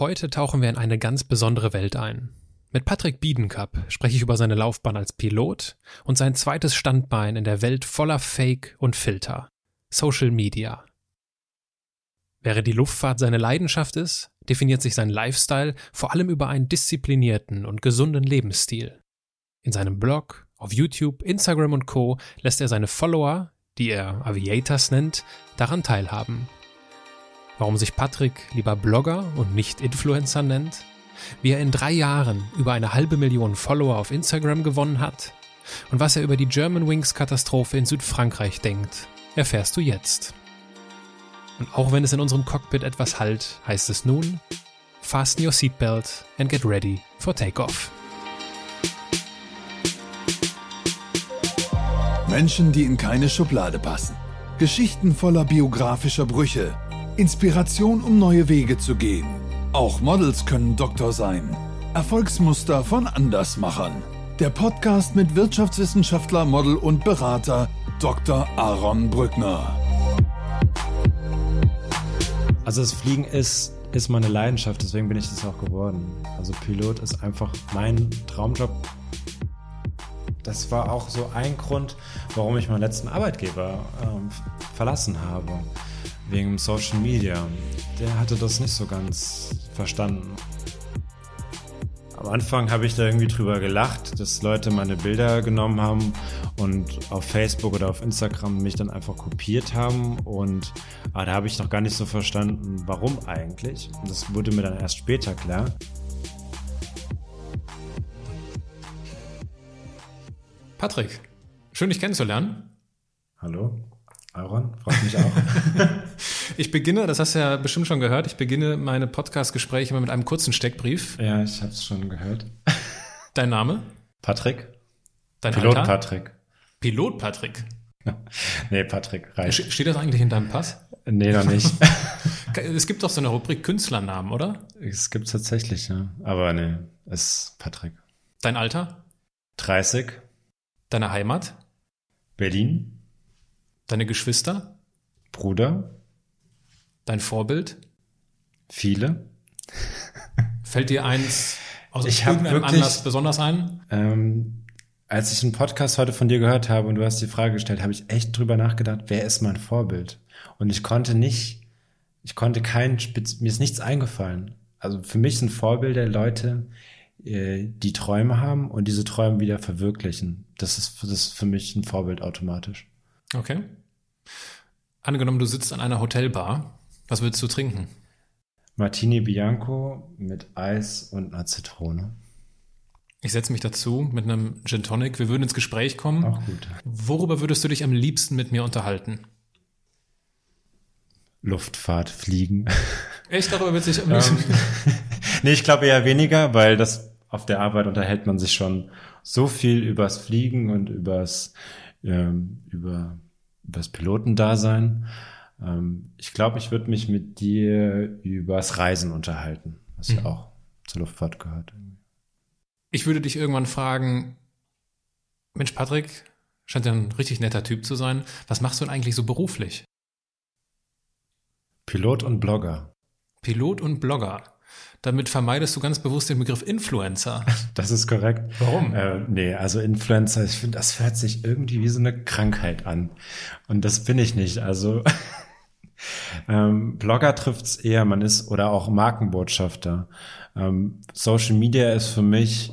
Heute tauchen wir in eine ganz besondere Welt ein. Mit Patrick Biedenkap spreche ich über seine Laufbahn als Pilot und sein zweites Standbein in der Welt voller Fake und Filter. Social Media. Während die Luftfahrt seine Leidenschaft ist, definiert sich sein Lifestyle vor allem über einen disziplinierten und gesunden Lebensstil. In seinem Blog, auf YouTube, Instagram und Co. lässt er seine Follower, die er Aviators nennt, daran teilhaben. Warum sich Patrick lieber Blogger und nicht Influencer nennt? Wie er in drei Jahren über eine halbe Million Follower auf Instagram gewonnen hat? Und was er über die Germanwings Katastrophe in Südfrankreich denkt, erfährst du jetzt. Und auch wenn es in unserem Cockpit etwas halt, heißt es nun, fasten your seatbelt and get ready for takeoff. Menschen, die in keine Schublade passen. Geschichten voller biografischer Brüche. Inspiration, um neue Wege zu gehen. Auch Models können Doktor sein. Erfolgsmuster von Andersmachern. Der Podcast mit Wirtschaftswissenschaftler, Model und Berater Dr. Aaron Brückner. Also das Fliegen ist, ist meine Leidenschaft, deswegen bin ich das auch geworden. Also Pilot ist einfach mein Traumjob. Das war auch so ein Grund, warum ich meinen letzten Arbeitgeber ähm, verlassen habe. Wegen Social Media. Der hatte das nicht so ganz verstanden. Am Anfang habe ich da irgendwie drüber gelacht, dass Leute meine Bilder genommen haben und auf Facebook oder auf Instagram mich dann einfach kopiert haben. Und ah, da habe ich noch gar nicht so verstanden, warum eigentlich. Und das wurde mir dann erst später klar. Patrick, schön dich kennenzulernen. Hallo, Aaron, freut mich auch. Ich beginne, das hast du ja bestimmt schon gehört, ich beginne meine Podcast-Gespräche immer mit einem kurzen Steckbrief. ja, ich habe es schon gehört. Dein Name? Patrick? Dein Pilot Alter? Patrick. Pilot Patrick. Nee, Patrick, reicht. Ste- Steht das eigentlich in deinem Pass? Nee, noch nicht. Es gibt doch so eine Rubrik Künstlernamen, oder? es gibt tatsächlich, ja. Aber nee, es ist Patrick. Dein Alter? 30, Deine Heimat? Berlin, Deine Geschwister? Bruder, Dein Vorbild? viele. Fällt dir eins aus Ich irgendeinem wirklich- Anlass besonders ein? Ähm, als ich einen Podcast heute von dir gehört habe und du hast die Frage gestellt, habe ich echt drüber nachgedacht, wer ist mein Vorbild? Und ich konnte nicht, ich konnte kein, Spitz, mir ist nichts eingefallen. Also für mich sind Vorbilder Leute, äh, die Träume haben und diese Träume wieder verwirklichen. Das ist, das ist für mich ein Vorbild automatisch. Okay. Angenommen, du sitzt an einer Hotelbar. Was willst du trinken? Martini Bianco mit Eis und einer Zitrone. Ich setze mich dazu mit einem Gin Tonic. Wir würden ins Gespräch kommen. Auch gut. Worüber würdest du dich am liebsten mit mir unterhalten? Luftfahrt, Fliegen. Echt, darüber willst du dich am liebsten... nee, ich glaube eher weniger, weil das auf der Arbeit unterhält man sich schon so viel übers Fliegen und übers, ähm, über, übers Pilotendasein. Ähm, ich glaube, ich würde mich mit dir übers Reisen unterhalten, was ja Mhm. auch zur Luftfahrt gehört. Ich würde dich irgendwann fragen, Mensch, Patrick, scheint ja ein richtig netter Typ zu sein. Was machst du denn eigentlich so beruflich? Pilot und Blogger. Pilot und Blogger. Damit vermeidest du ganz bewusst den Begriff Influencer. Das ist korrekt. Warum? Äh, nee, also Influencer, ich finde, das hört sich irgendwie wie so eine Krankheit an. Und das bin ich nicht. Also ähm, Blogger trifft's eher, man ist, oder auch Markenbotschafter. Ähm, Social Media ist für mich,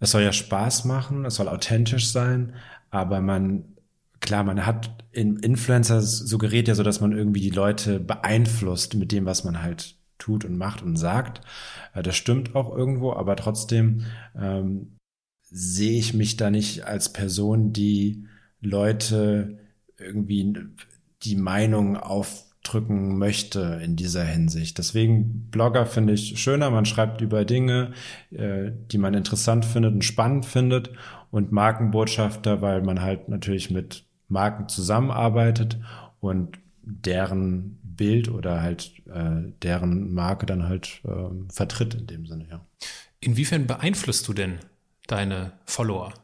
es soll ja Spaß machen, es soll authentisch sein, aber man, klar, man hat in Influencer suggeriert ja so, dass man irgendwie die Leute beeinflusst mit dem, was man halt tut und macht und sagt. Äh, Das stimmt auch irgendwo, aber trotzdem ähm, sehe ich mich da nicht als Person, die Leute irgendwie die Meinung aufdrücken möchte in dieser Hinsicht. Deswegen Blogger finde ich schöner, man schreibt über Dinge, äh, die man interessant findet und spannend findet und Markenbotschafter, weil man halt natürlich mit Marken zusammenarbeitet und deren Bild oder halt äh, deren Marke dann halt ähm, vertritt in dem Sinne, ja. Inwiefern beeinflusst du denn deine Follower?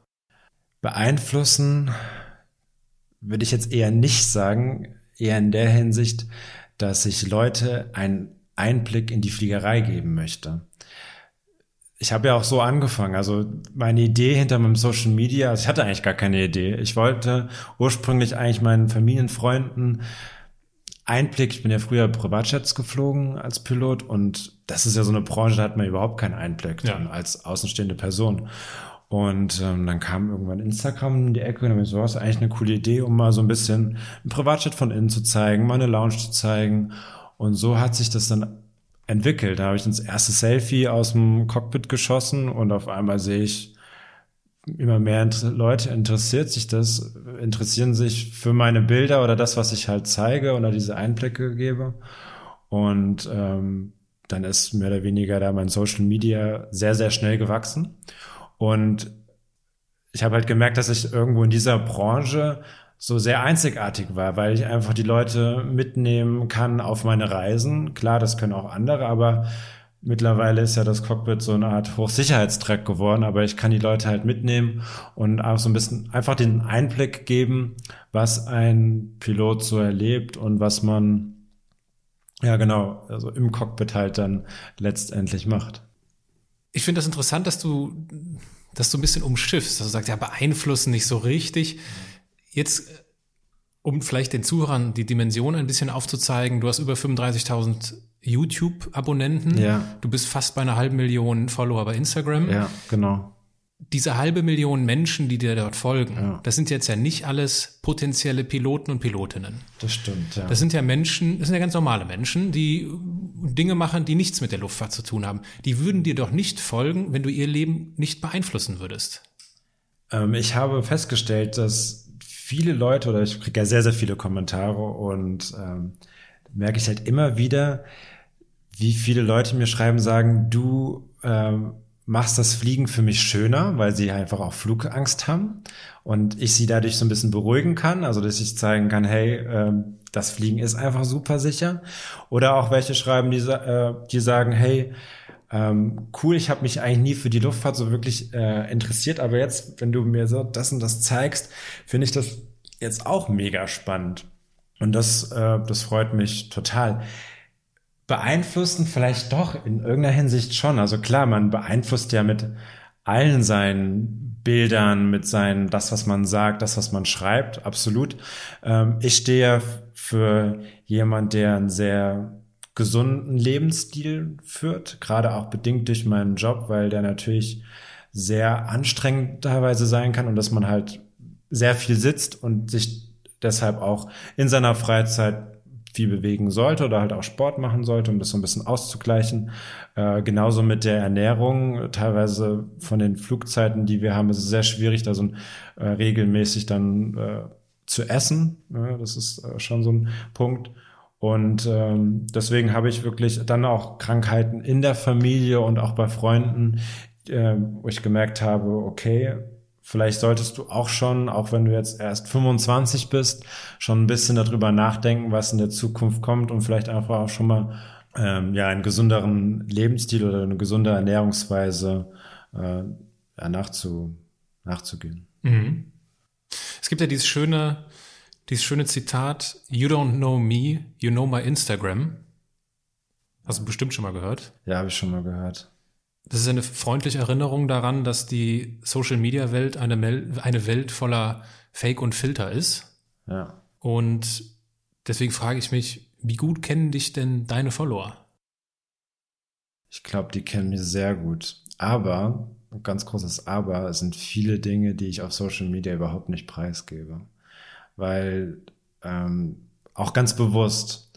Beeinflussen würde ich jetzt eher nicht sagen, eher in der Hinsicht, dass sich Leute ein Einblick in die Fliegerei geben möchte. Ich habe ja auch so angefangen. Also meine Idee hinter meinem Social Media, also ich hatte eigentlich gar keine Idee. Ich wollte ursprünglich eigentlich meinen Familienfreunden Einblick. Ich bin ja früher Privatjets geflogen als Pilot und das ist ja so eine Branche, da hat man überhaupt keinen Einblick ja. als außenstehende Person. Und ähm, dann kam irgendwann Instagram in die Ecke und dann so, das ist eigentlich eine coole Idee, um mal so ein bisschen ein Privatjet von innen zu zeigen, mal eine Lounge zu zeigen. Und so hat sich das dann entwickelt. Da habe ich das erste Selfie aus dem Cockpit geschossen und auf einmal sehe ich, immer mehr Leute interessiert sich das, interessieren sich für meine Bilder oder das, was ich halt zeige oder diese Einblicke gebe. Und ähm, dann ist mehr oder weniger da mein Social Media sehr, sehr schnell gewachsen. Und ich habe halt gemerkt, dass ich irgendwo in dieser Branche so sehr einzigartig war, weil ich einfach die Leute mitnehmen kann auf meine Reisen. Klar, das können auch andere, aber mittlerweile ist ja das Cockpit so eine Art Hochsicherheitstrack geworden, aber ich kann die Leute halt mitnehmen und auch so ein bisschen einfach den Einblick geben, was ein Pilot so erlebt und was man ja genau, also im Cockpit halt dann letztendlich macht. Ich finde das interessant, dass du das so ein bisschen umschiffst, dass du sagst, ja, beeinflussen nicht so richtig. Jetzt, um vielleicht den Zuhörern die Dimension ein bisschen aufzuzeigen, du hast über 35.000 YouTube-Abonnenten. Ja. Du bist fast bei einer halben Million Follower bei Instagram. Ja, genau. Diese halbe Million Menschen, die dir dort folgen, ja. das sind jetzt ja nicht alles potenzielle Piloten und Pilotinnen. Das stimmt, ja. Das sind ja Menschen, das sind ja ganz normale Menschen, die Dinge machen, die nichts mit der Luftfahrt zu tun haben. Die würden dir doch nicht folgen, wenn du ihr Leben nicht beeinflussen würdest. Ähm, ich habe festgestellt, dass viele Leute, oder ich kriege ja sehr, sehr viele Kommentare und ähm, merke ich halt immer wieder, wie viele Leute mir schreiben, sagen, du ähm, machst das Fliegen für mich schöner, weil sie einfach auch Flugangst haben und ich sie dadurch so ein bisschen beruhigen kann, also dass ich zeigen kann, hey, ähm, das Fliegen ist einfach super sicher. Oder auch welche schreiben, die, äh, die sagen, hey, ähm, cool, ich habe mich eigentlich nie für die Luftfahrt so wirklich äh, interessiert, aber jetzt, wenn du mir so das und das zeigst, finde ich das jetzt auch mega spannend. Und das, äh, das freut mich total beeinflussen vielleicht doch in irgendeiner Hinsicht schon. Also klar, man beeinflusst ja mit allen seinen Bildern, mit seinen, das, was man sagt, das, was man schreibt, absolut. Ähm, ich stehe für jemand, der einen sehr gesunden Lebensstil führt, gerade auch bedingt durch meinen Job, weil der natürlich sehr anstrengend teilweise sein kann und dass man halt sehr viel sitzt und sich deshalb auch in seiner Freizeit viel bewegen sollte oder halt auch Sport machen sollte, um das so ein bisschen auszugleichen. Äh, genauso mit der Ernährung. Teilweise von den Flugzeiten, die wir haben, ist es sehr schwierig, da so äh, regelmäßig dann äh, zu essen. Ja, das ist äh, schon so ein Punkt. Und ähm, deswegen habe ich wirklich dann auch Krankheiten in der Familie und auch bei Freunden, äh, wo ich gemerkt habe, okay, Vielleicht solltest du auch schon, auch wenn du jetzt erst 25 bist, schon ein bisschen darüber nachdenken, was in der Zukunft kommt und vielleicht einfach auch schon mal ähm, ja einen gesünderen Lebensstil oder eine gesunde Ernährungsweise äh, ja, nachzu, nachzugehen. Mhm. Es gibt ja dieses schöne, dieses schöne Zitat: You don't know me, you know my Instagram. Hast du bestimmt schon mal gehört? Ja, habe ich schon mal gehört. Das ist eine freundliche Erinnerung daran, dass die Social Media Welt eine, eine Welt voller Fake und Filter ist. Ja. Und deswegen frage ich mich, wie gut kennen dich denn deine Follower? Ich glaube, die kennen mich sehr gut. Aber, ganz großes Aber, es sind viele Dinge, die ich auf Social Media überhaupt nicht preisgebe. Weil, ähm, auch ganz bewusst,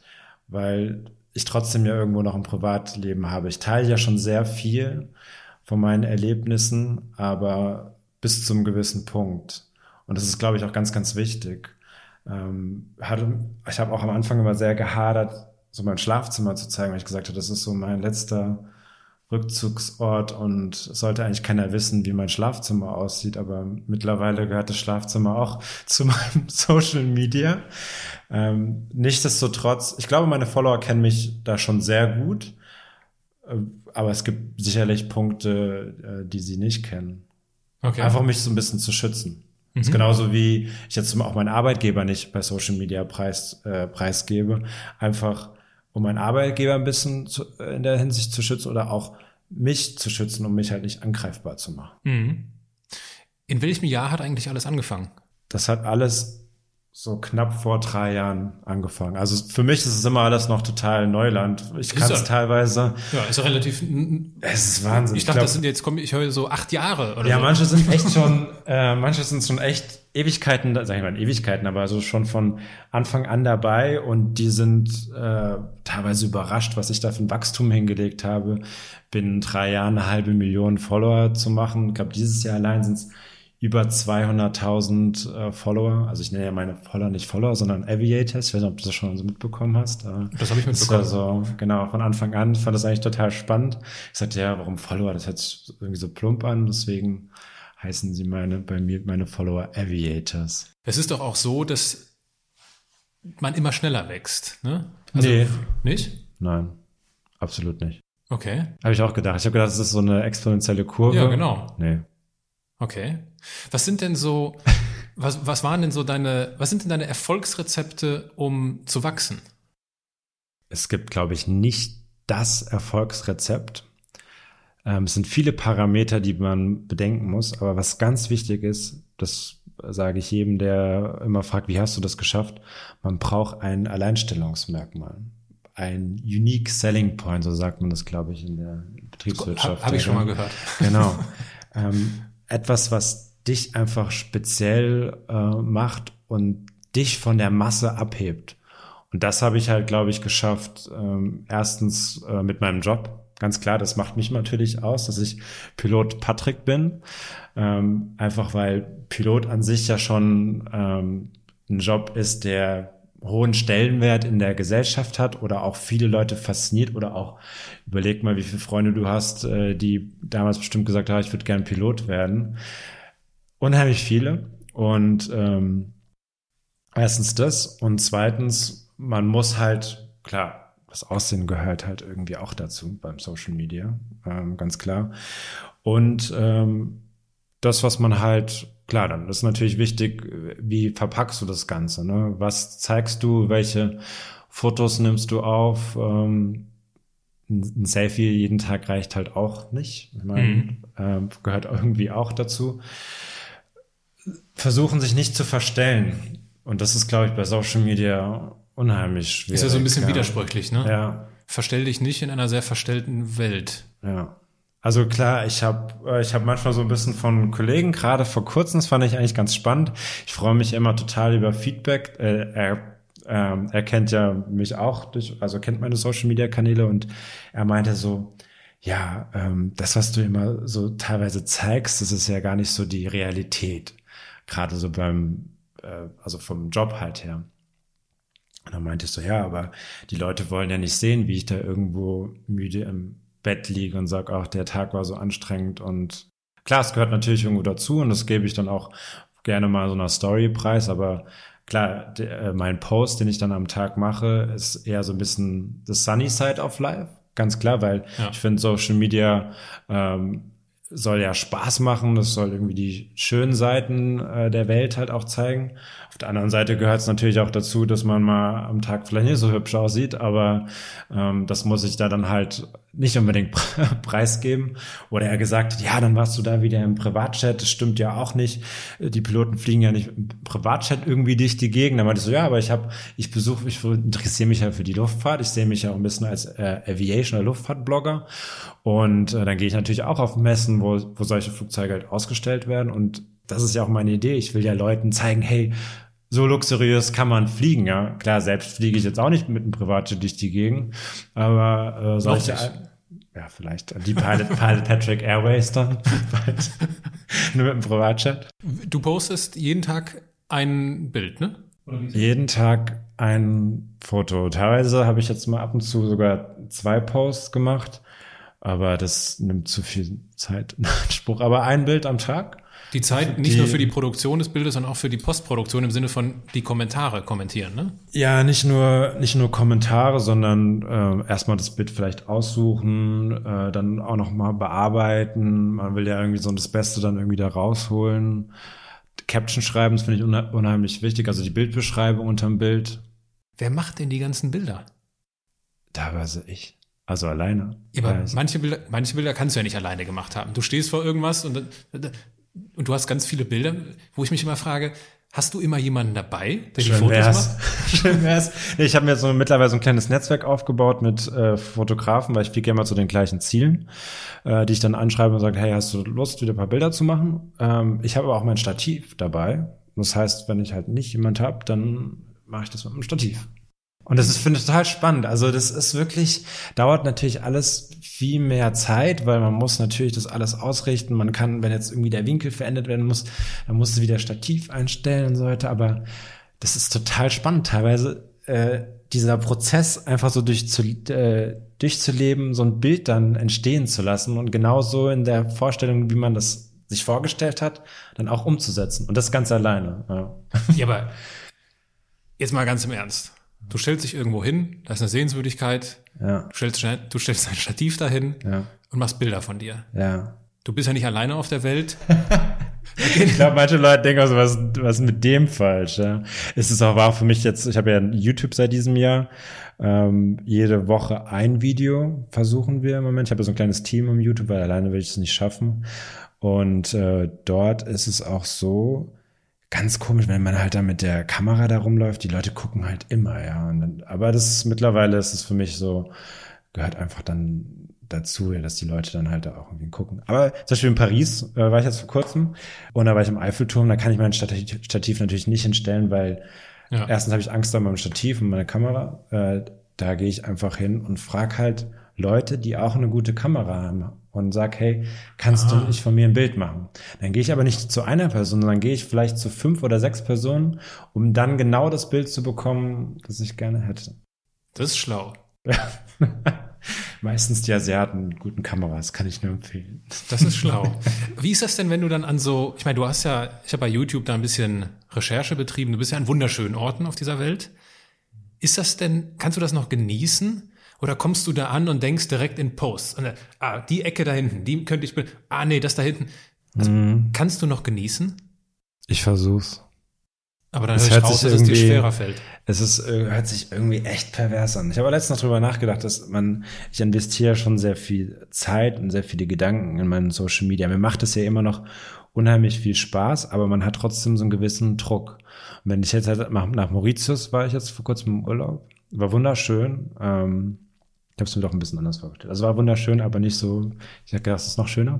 weil ich trotzdem ja irgendwo noch ein Privatleben habe. Ich teile ja schon sehr viel von meinen Erlebnissen, aber bis zum gewissen Punkt. Und das ist, glaube ich, auch ganz, ganz wichtig. Ähm, hatte, ich habe auch am Anfang immer sehr gehadert, so mein Schlafzimmer zu zeigen, weil ich gesagt habe, das ist so mein letzter Rückzugsort und sollte eigentlich keiner wissen, wie mein Schlafzimmer aussieht, aber mittlerweile gehört das Schlafzimmer auch zu meinem Social Media. Ähm, nichtsdestotrotz, ich glaube, meine Follower kennen mich da schon sehr gut, äh, aber es gibt sicherlich Punkte, äh, die sie nicht kennen. Okay. Einfach mich so ein bisschen zu schützen. Mhm. Das ist genauso wie ich jetzt auch meinen Arbeitgeber nicht bei Social Media preis, äh, preisgebe. Einfach um meinen Arbeitgeber ein bisschen zu, in der Hinsicht zu schützen oder auch mich zu schützen, um mich halt nicht angreifbar zu machen. Mhm. In welchem Jahr hat eigentlich alles angefangen? Das hat alles so knapp vor drei Jahren angefangen. Also für mich ist es immer alles noch total Neuland. Ich kann es teilweise. Ja, ist ja relativ. Es ist Wahnsinn. Ich dachte, ich glaub, das sind jetzt, komm, ich höre so acht Jahre oder Ja, so. manche sind echt schon, äh, manche sind schon echt Ewigkeiten, sag ich mal Ewigkeiten, aber so schon von Anfang an dabei und die sind äh, teilweise überrascht, was ich da für ein Wachstum hingelegt habe. Binnen drei Jahren eine halbe Million Follower zu machen. Ich glaube, dieses Jahr allein sind es über 200.000 äh, Follower. Also ich nenne ja meine Follower nicht Follower, sondern Aviators. Ich weiß nicht, ob du das schon so mitbekommen hast. Das habe ich mitbekommen. Das war so, genau, von Anfang an fand das eigentlich total spannend. Ich sagte, ja, warum Follower? Das hört sich irgendwie so plump an. Deswegen heißen sie meine, bei mir meine Follower Aviators. Es ist doch auch so, dass man immer schneller wächst, ne? Also, nee. Nicht? Nein, absolut nicht. Okay. Habe ich auch gedacht. Ich habe gedacht, das ist so eine exponentielle Kurve. Ja, genau. Nee. Okay. Was sind denn so, was, was waren denn so deine, was sind denn deine Erfolgsrezepte, um zu wachsen? Es gibt, glaube ich, nicht das Erfolgsrezept. Ähm, es sind viele Parameter, die man bedenken muss, aber was ganz wichtig ist, das sage ich jedem, der immer fragt, wie hast du das geschafft? Man braucht ein Alleinstellungsmerkmal. Ein Unique Selling Point, so sagt man das, glaube ich, in der Betriebswirtschaft. Habe hab ich schon mal gehört. Genau. ähm, etwas, was dich einfach speziell äh, macht und dich von der Masse abhebt. Und das habe ich halt, glaube ich, geschafft. Ähm, erstens äh, mit meinem Job. Ganz klar, das macht mich natürlich aus, dass ich Pilot Patrick bin. Ähm, einfach weil Pilot an sich ja schon ähm, ein Job ist, der hohen Stellenwert in der Gesellschaft hat oder auch viele Leute fasziniert oder auch überleg mal, wie viele Freunde du hast, äh, die damals bestimmt gesagt haben, ich würde gern Pilot werden. Unheimlich viele. Und ähm, erstens das und zweitens, man muss halt, klar, das Aussehen gehört halt irgendwie auch dazu beim Social Media, ähm, ganz klar. Und ähm, das, was man halt Klar, dann ist natürlich wichtig, wie verpackst du das Ganze? Ne? Was zeigst du? Welche Fotos nimmst du auf? Ähm, ein Selfie jeden Tag reicht halt auch nicht. Ich meine, mhm. ähm, gehört irgendwie auch dazu. Versuchen sich nicht zu verstellen. Und das ist, glaube ich, bei Social Media unheimlich schwierig. Ist ja so ein bisschen ja. widersprüchlich, ne? Ja. Verstell dich nicht in einer sehr verstellten Welt. Ja. Also klar, ich habe äh, ich hab manchmal so ein bisschen von Kollegen, gerade vor kurzem, das fand ich eigentlich ganz spannend. Ich freue mich immer total über Feedback. Äh, er, ähm, er kennt ja mich auch, durch, also kennt meine Social-Media-Kanäle und er meinte so, ja, ähm, das, was du immer so teilweise zeigst, das ist ja gar nicht so die Realität. Gerade so beim, äh, also vom Job halt her. Und dann meinte ich so, ja, aber die Leute wollen ja nicht sehen, wie ich da irgendwo müde im Bett liege und sage, ach, der Tag war so anstrengend und klar, es gehört natürlich irgendwo dazu und das gebe ich dann auch gerne mal so einer Story preis, aber klar, der, äh, mein Post, den ich dann am Tag mache, ist eher so ein bisschen the sunny side of life, ganz klar, weil ja. ich finde Social Media ähm, soll ja Spaß machen, das soll irgendwie die schönen Seiten äh, der Welt halt auch zeigen. Der anderen Seite gehört es natürlich auch dazu, dass man mal am Tag vielleicht nicht so hübsch aussieht, aber ähm, das muss ich da dann halt nicht unbedingt preisgeben. Oder er gesagt hat, ja, dann warst du da wieder im Privatchat. Das stimmt ja auch nicht. Die Piloten fliegen ja nicht im Privatchat irgendwie durch die Gegend. Dann meinte ich so, ja, aber ich habe, ich besuche, ich interessiere mich ja für die Luftfahrt. Ich sehe mich ja auch ein bisschen als äh, Aviation- oder Luftfahrtblogger. Und äh, dann gehe ich natürlich auch auf Messen, wo, wo solche Flugzeuge halt ausgestellt werden. Und das ist ja auch meine Idee. Ich will ja Leuten zeigen, hey, so luxuriös kann man fliegen, ja. Klar, selbst fliege ich jetzt auch nicht mit einem Privatjet durch die Gegend, aber äh, solche, ja, vielleicht die Pilot, Pilot Patrick Airways dann, nur mit einem Privatjet. Du postest jeden Tag ein Bild, ne? Jeden Tag ein Foto. Teilweise habe ich jetzt mal ab und zu sogar zwei Posts gemacht, aber das nimmt zu viel Zeit in Anspruch. Aber ein Bild am Tag. Die Zeit nicht die, nur für die Produktion des Bildes, sondern auch für die Postproduktion im Sinne von die Kommentare kommentieren, ne? Ja, nicht nur, nicht nur Kommentare, sondern äh, erstmal das Bild vielleicht aussuchen, äh, dann auch nochmal bearbeiten. Man will ja irgendwie so das Beste dann irgendwie da rausholen. Caption schreiben, das finde ich unheimlich wichtig, also die Bildbeschreibung unterm Bild. Wer macht denn die ganzen Bilder? Teilweise ich. Also alleine. Ja, aber manche, Bilder, manche Bilder kannst du ja nicht alleine gemacht haben. Du stehst vor irgendwas und, dann- und du hast ganz viele Bilder, wo ich mich immer frage, hast du immer jemanden dabei, der die Schön Fotos wär's. macht? Schön wär's. Ich habe mir so mittlerweile so ein kleines Netzwerk aufgebaut mit äh, Fotografen, weil ich fliege immer zu den gleichen Zielen, äh, die ich dann anschreibe und sage, hey, hast du Lust, wieder ein paar Bilder zu machen? Ähm, ich habe aber auch mein Stativ dabei. Das heißt, wenn ich halt nicht jemand habe, dann mache ich das mit dem Stativ. Und das ist, finde ich, total spannend. Also das ist wirklich, dauert natürlich alles viel mehr Zeit, weil man muss natürlich das alles ausrichten. Man kann, wenn jetzt irgendwie der Winkel verändert werden muss, dann musst du wieder Stativ einstellen und so weiter. Aber das ist total spannend. Teilweise äh, dieser Prozess einfach so durchzu, äh, durchzuleben, so ein Bild dann entstehen zu lassen und genauso in der Vorstellung, wie man das sich vorgestellt hat, dann auch umzusetzen. Und das ganz alleine. Ja. Ja, aber jetzt mal ganz im Ernst. Du stellst dich irgendwo hin, da ist eine Sehenswürdigkeit, Ja, du stellst, du stellst ein Stativ dahin ja, und machst Bilder von dir. ja. Du bist ja nicht alleine auf der Welt. Ich glaube, manche Leute denken auch so, was, was ist mit dem falsch? Ja? Es ist auch, auch für mich jetzt, ich habe ja YouTube seit diesem Jahr, ähm, jede Woche ein Video versuchen wir im Moment. Ich habe so ein kleines Team im YouTube, weil alleine will ich es nicht schaffen. Und äh, dort ist es auch so, ganz komisch, wenn man halt da mit der Kamera da rumläuft, die Leute gucken halt immer, ja. Dann, aber das ist mittlerweile ist es für mich so, gehört einfach dann dazu, ja, dass die Leute dann halt da auch irgendwie gucken. Aber zum Beispiel in Paris äh, war ich jetzt vor kurzem und da war ich im Eiffelturm, da kann ich mein Stativ, Stativ natürlich nicht hinstellen, weil Ja. erstens habe ich Angst an meinem Stativ und meiner Kamera. Äh, da gehe ich einfach hin und frag halt Leute, die auch eine gute Kamera haben und sag, hey, kannst Ah. du nicht von mir ein Bild machen? Dann gehe ich aber nicht zu einer Person, sondern gehe ich vielleicht zu fünf oder sechs Personen, um dann genau das Bild zu bekommen, das ich gerne hätte. Das ist schlau. Meistens die Asiaten mit guten Kameras, kann ich nur empfehlen. Das ist schlau. Wie ist das denn, wenn du dann an so, ich meine, du hast ja, ich habe bei YouTube da ein bisschen Recherche betrieben, du bist ja an wunderschönen Orten auf dieser Welt. Ist das denn, kannst du das noch genießen? Oder kommst du da an und denkst direkt in Posts? Und dann, ah, die Ecke da hinten, die könnte ich, ah, nee, das da hinten. Also, Kannst du noch genießen? Ich versuch's. Aber dann Es hört raus, sich dass es dir schwerer fällt. Es ist, äh, hört sich irgendwie echt pervers an. Ich habe letztens noch drüber nachgedacht, dass man, ich investiere schon sehr viel Zeit und sehr viele Gedanken in meinen Social Media. Mir macht es ja immer noch unheimlich viel Spaß, aber man hat trotzdem so einen gewissen Druck. Und wenn ich jetzt halt nach, nach Mauritius war ich jetzt vor kurzem im Urlaub, war wunderschön. Ähm, ich habe es mir doch ein bisschen anders vorgestellt. Also war wunderschön, aber nicht so, ich habe gedacht, es ist noch schöner.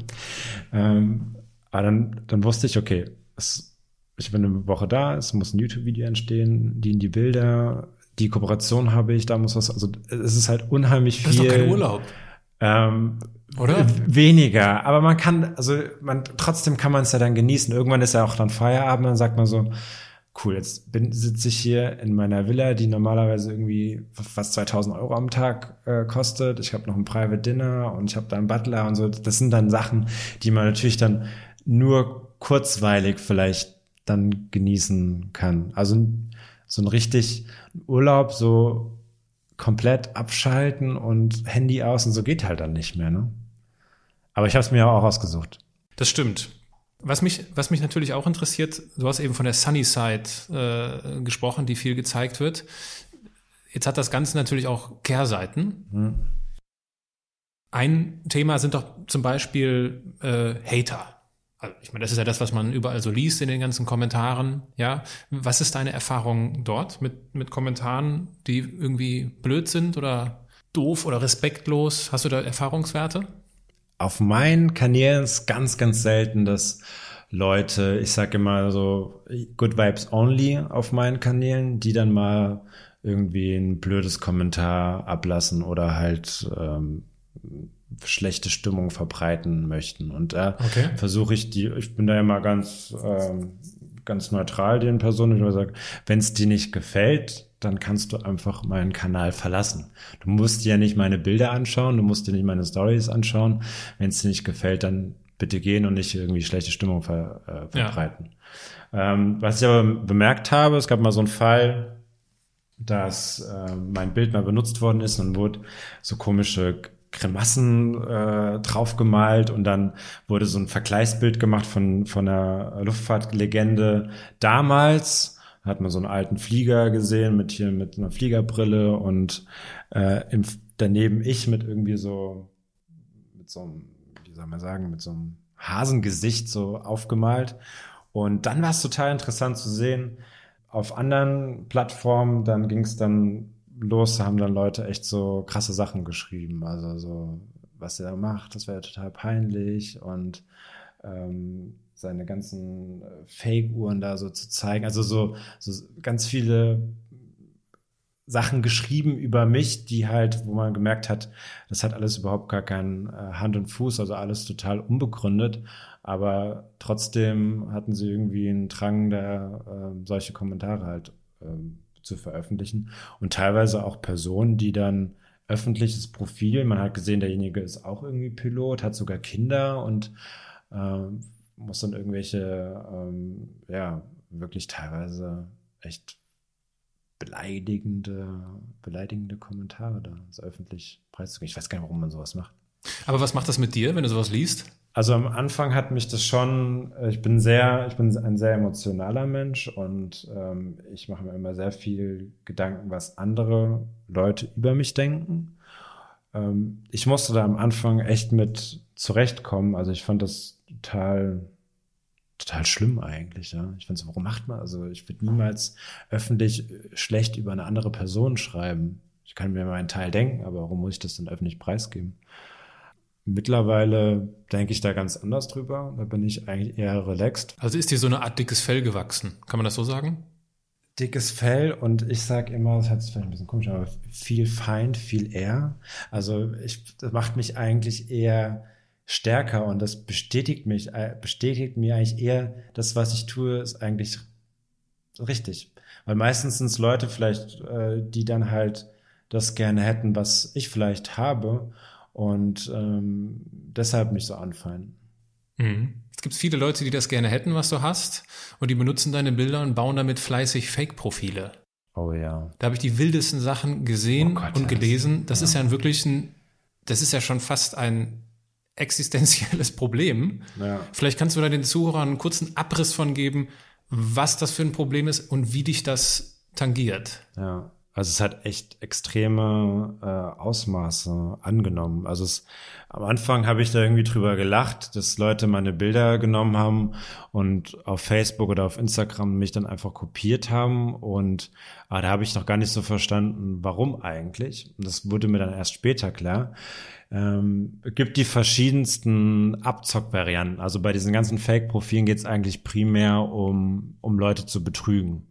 Ähm, aber dann, dann wusste ich, okay, es, ich bin eine Woche da, es muss ein YouTube-Video entstehen, die in die Bilder, die Kooperation habe ich, da muss was, also es ist halt unheimlich Das ist viel. doch kein Urlaub, Ähm, oder? Weniger, aber man kann, also man trotzdem kann man es ja dann genießen. Irgendwann ist ja auch dann Feierabend, dann sagt man so, cool, jetzt bin sitze ich hier in meiner Villa, die normalerweise irgendwie fast 2000 Euro am Tag äh, kostet. Ich habe noch ein Private Dinner und ich habe da einen Butler und so. Das sind dann Sachen, die man natürlich dann nur kurzweilig vielleicht dann genießen kann. Also so ein richtig Urlaub, so komplett abschalten und Handy aus und so geht halt dann nicht mehr, ne? Aber ich habe es mir auch ausgesucht. Das stimmt. Was mich, was mich natürlich auch interessiert, du hast eben von der Sunny Side äh, gesprochen, die viel gezeigt wird. Jetzt hat das Ganze natürlich auch Kehrseiten. Hm. Ein Thema sind doch zum Beispiel äh, Hater. Also ich meine, das ist ja das, was man überall so liest in den ganzen Kommentaren. Ja, was ist deine Erfahrung dort mit mit Kommentaren, die irgendwie blöd sind oder doof oder respektlos? Hast du da Erfahrungswerte? Auf meinen Kanälen ist ganz, ganz selten, dass Leute, ich sage immer so Good Vibes Only auf meinen Kanälen, die dann mal irgendwie ein blödes Kommentar ablassen oder halt ähm, schlechte Stimmung verbreiten möchten. Und da Okay. versuche ich die, ich bin da immer ganz, ähm, ganz neutral den Personen, ich sage, wenn es dir nicht gefällt, dann kannst du einfach meinen Kanal verlassen. Du musst dir ja nicht meine Bilder anschauen, du musst dir nicht meine Stories anschauen. Wenn es dir nicht gefällt, dann bitte gehen und nicht irgendwie schlechte Stimmung ver, äh, Ja. verbreiten. Ähm, was ich aber bemerkt habe, es gab mal so einen Fall, dass äh, mein Bild mal benutzt worden ist und wurde so komische Grimassen äh, draufgemalt und dann wurde so ein Vergleichsbild gemacht von von der Luftfahrtlegende damals. Hat man so einen alten Flieger gesehen mit hier mit einer Fliegerbrille und äh, im, daneben ich mit irgendwie so mit so einem, wie soll man sagen, mit so einem Hasengesicht so aufgemalt. Und dann war es total interessant zu sehen. Auf anderen Plattformen, dann ging es dann los, haben dann Leute echt so krasse Sachen geschrieben. Also so, was er da macht, das wäre total peinlich und ähm, seine ganzen äh, Fake-Uhren da so zu zeigen. Also so, so ganz viele Sachen geschrieben über mich, die halt, wo man gemerkt hat, das hat alles überhaupt gar keinen äh, Hand und Fuß, also alles total unbegründet. Aber trotzdem hatten sie irgendwie einen Drang, da äh, solche Kommentare halt äh, zu veröffentlichen. Und teilweise auch Personen, die dann öffentliches Profil, man hat gesehen, derjenige ist auch irgendwie Pilot, hat sogar Kinder und äh, muss dann irgendwelche, ähm, ja, wirklich teilweise echt beleidigende, beleidigende Kommentare da so öffentlich preiszugeben. Ich weiß gar nicht, warum man sowas macht. Aber was macht das mit dir, wenn du sowas liest? Also am Anfang hat mich das schon, äh, ich bin sehr, ich bin ein sehr emotionaler Mensch und ähm, ich mache mir immer sehr viel Gedanken, was andere Leute über mich denken. Ähm, ich musste da am Anfang echt mit zurechtkommen. Also ich fand das total, total schlimm eigentlich. Ja. Ich finde so, warum macht man? Also ich würde niemals öffentlich äh, schlecht über eine andere Person schreiben. Ich kann mir meinen Teil denken, aber warum muss ich das dann öffentlich preisgeben? Mittlerweile denke ich da ganz anders drüber. Da bin ich eigentlich eher relaxed. Also ist dir so eine Art dickes Fell gewachsen? Kann man das so sagen? Dickes Fell und ich sage immer, das hat vielleicht ein bisschen komisch, aber viel Feind, viel eher. Also ich, das macht mich eigentlich eher stärker und das bestätigt mich, äh, bestätigt mir eigentlich eher, das, was ich tue, ist eigentlich richtig. Weil meistens sind es Leute vielleicht, äh, die dann halt das gerne hätten, was ich vielleicht habe und ähm, deshalb mich so anfallen. Mhm. Es gibt viele Leute, die das gerne hätten, was du hast und die benutzen deine Bilder und bauen damit fleißig Fake-Profile. Oh ja. Da habe ich die wildesten Sachen gesehen oh Gott, und gelesen. Das ja. ist ja ein wirklich ein, das ist ja schon fast ein existenzielles Problem. Ja. Vielleicht kannst du da den Zuhörern einen kurzen Abriss von geben, was das für ein Problem ist und wie dich das tangiert. Ja. Also es hat echt extreme äh, Ausmaße angenommen. Also es, am Anfang habe ich da irgendwie drüber gelacht, dass Leute meine Bilder genommen haben und auf Facebook oder auf Instagram mich dann einfach kopiert haben. Und aber ah, da habe ich noch gar nicht so verstanden, warum eigentlich. Und das wurde mir dann erst später klar. Ähm, gibt die verschiedensten Abzockvarianten. Also bei diesen ganzen Fake-Profilen geht es eigentlich primär um, um Leute zu betrügen.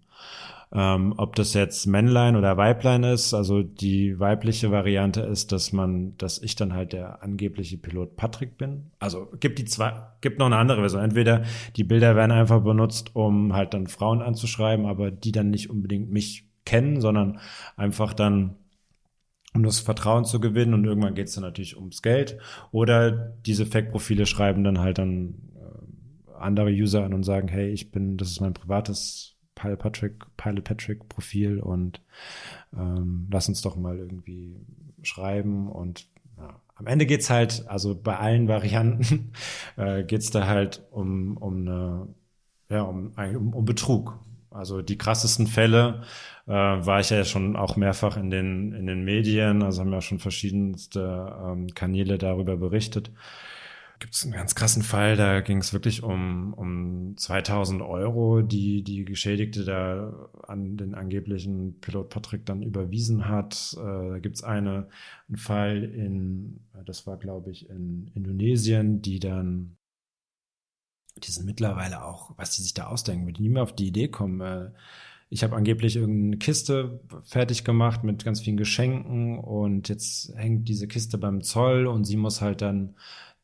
Ähm, ob das jetzt Männlein oder Weiblein ist, also die weibliche Variante ist, dass man, dass ich dann halt der angebliche Pilot Patrick bin. Also gibt die zwei, gibt noch eine andere Version. Entweder die Bilder werden einfach benutzt, um halt dann Frauen anzuschreiben, aber die dann nicht unbedingt mich kennen, sondern einfach dann um das Vertrauen zu gewinnen und irgendwann geht es dann natürlich ums Geld. Oder diese Fake-Profile schreiben dann halt dann äh, andere User an und sagen, hey, ich bin, das ist mein privates Pilot Patrick, Pilot Patrick Profil und ähm, lass uns doch mal irgendwie schreiben und ja. am Ende geht's halt, also bei allen Varianten äh, geht's da halt um, um eine, ja, um, um, um Betrug. Also die krassesten Fälle äh, war ich ja schon auch mehrfach in den, in den Medien, also haben ja schon verschiedenste ähm, Kanäle darüber berichtet gibt es einen ganz krassen Fall, da ging es wirklich um, um 2000 Euro, die die Geschädigte da an den angeblichen Pilot Patrick dann überwiesen hat. Äh, da gibt es eine, einen Fall in, das war glaube ich in Indonesien, die dann, die sind mittlerweile auch, was die sich da ausdenken, die nie mehr auf die Idee kommen, äh, ich habe angeblich irgendeine Kiste fertig gemacht mit ganz vielen Geschenken und jetzt hängt diese Kiste beim Zoll und sie muss halt dann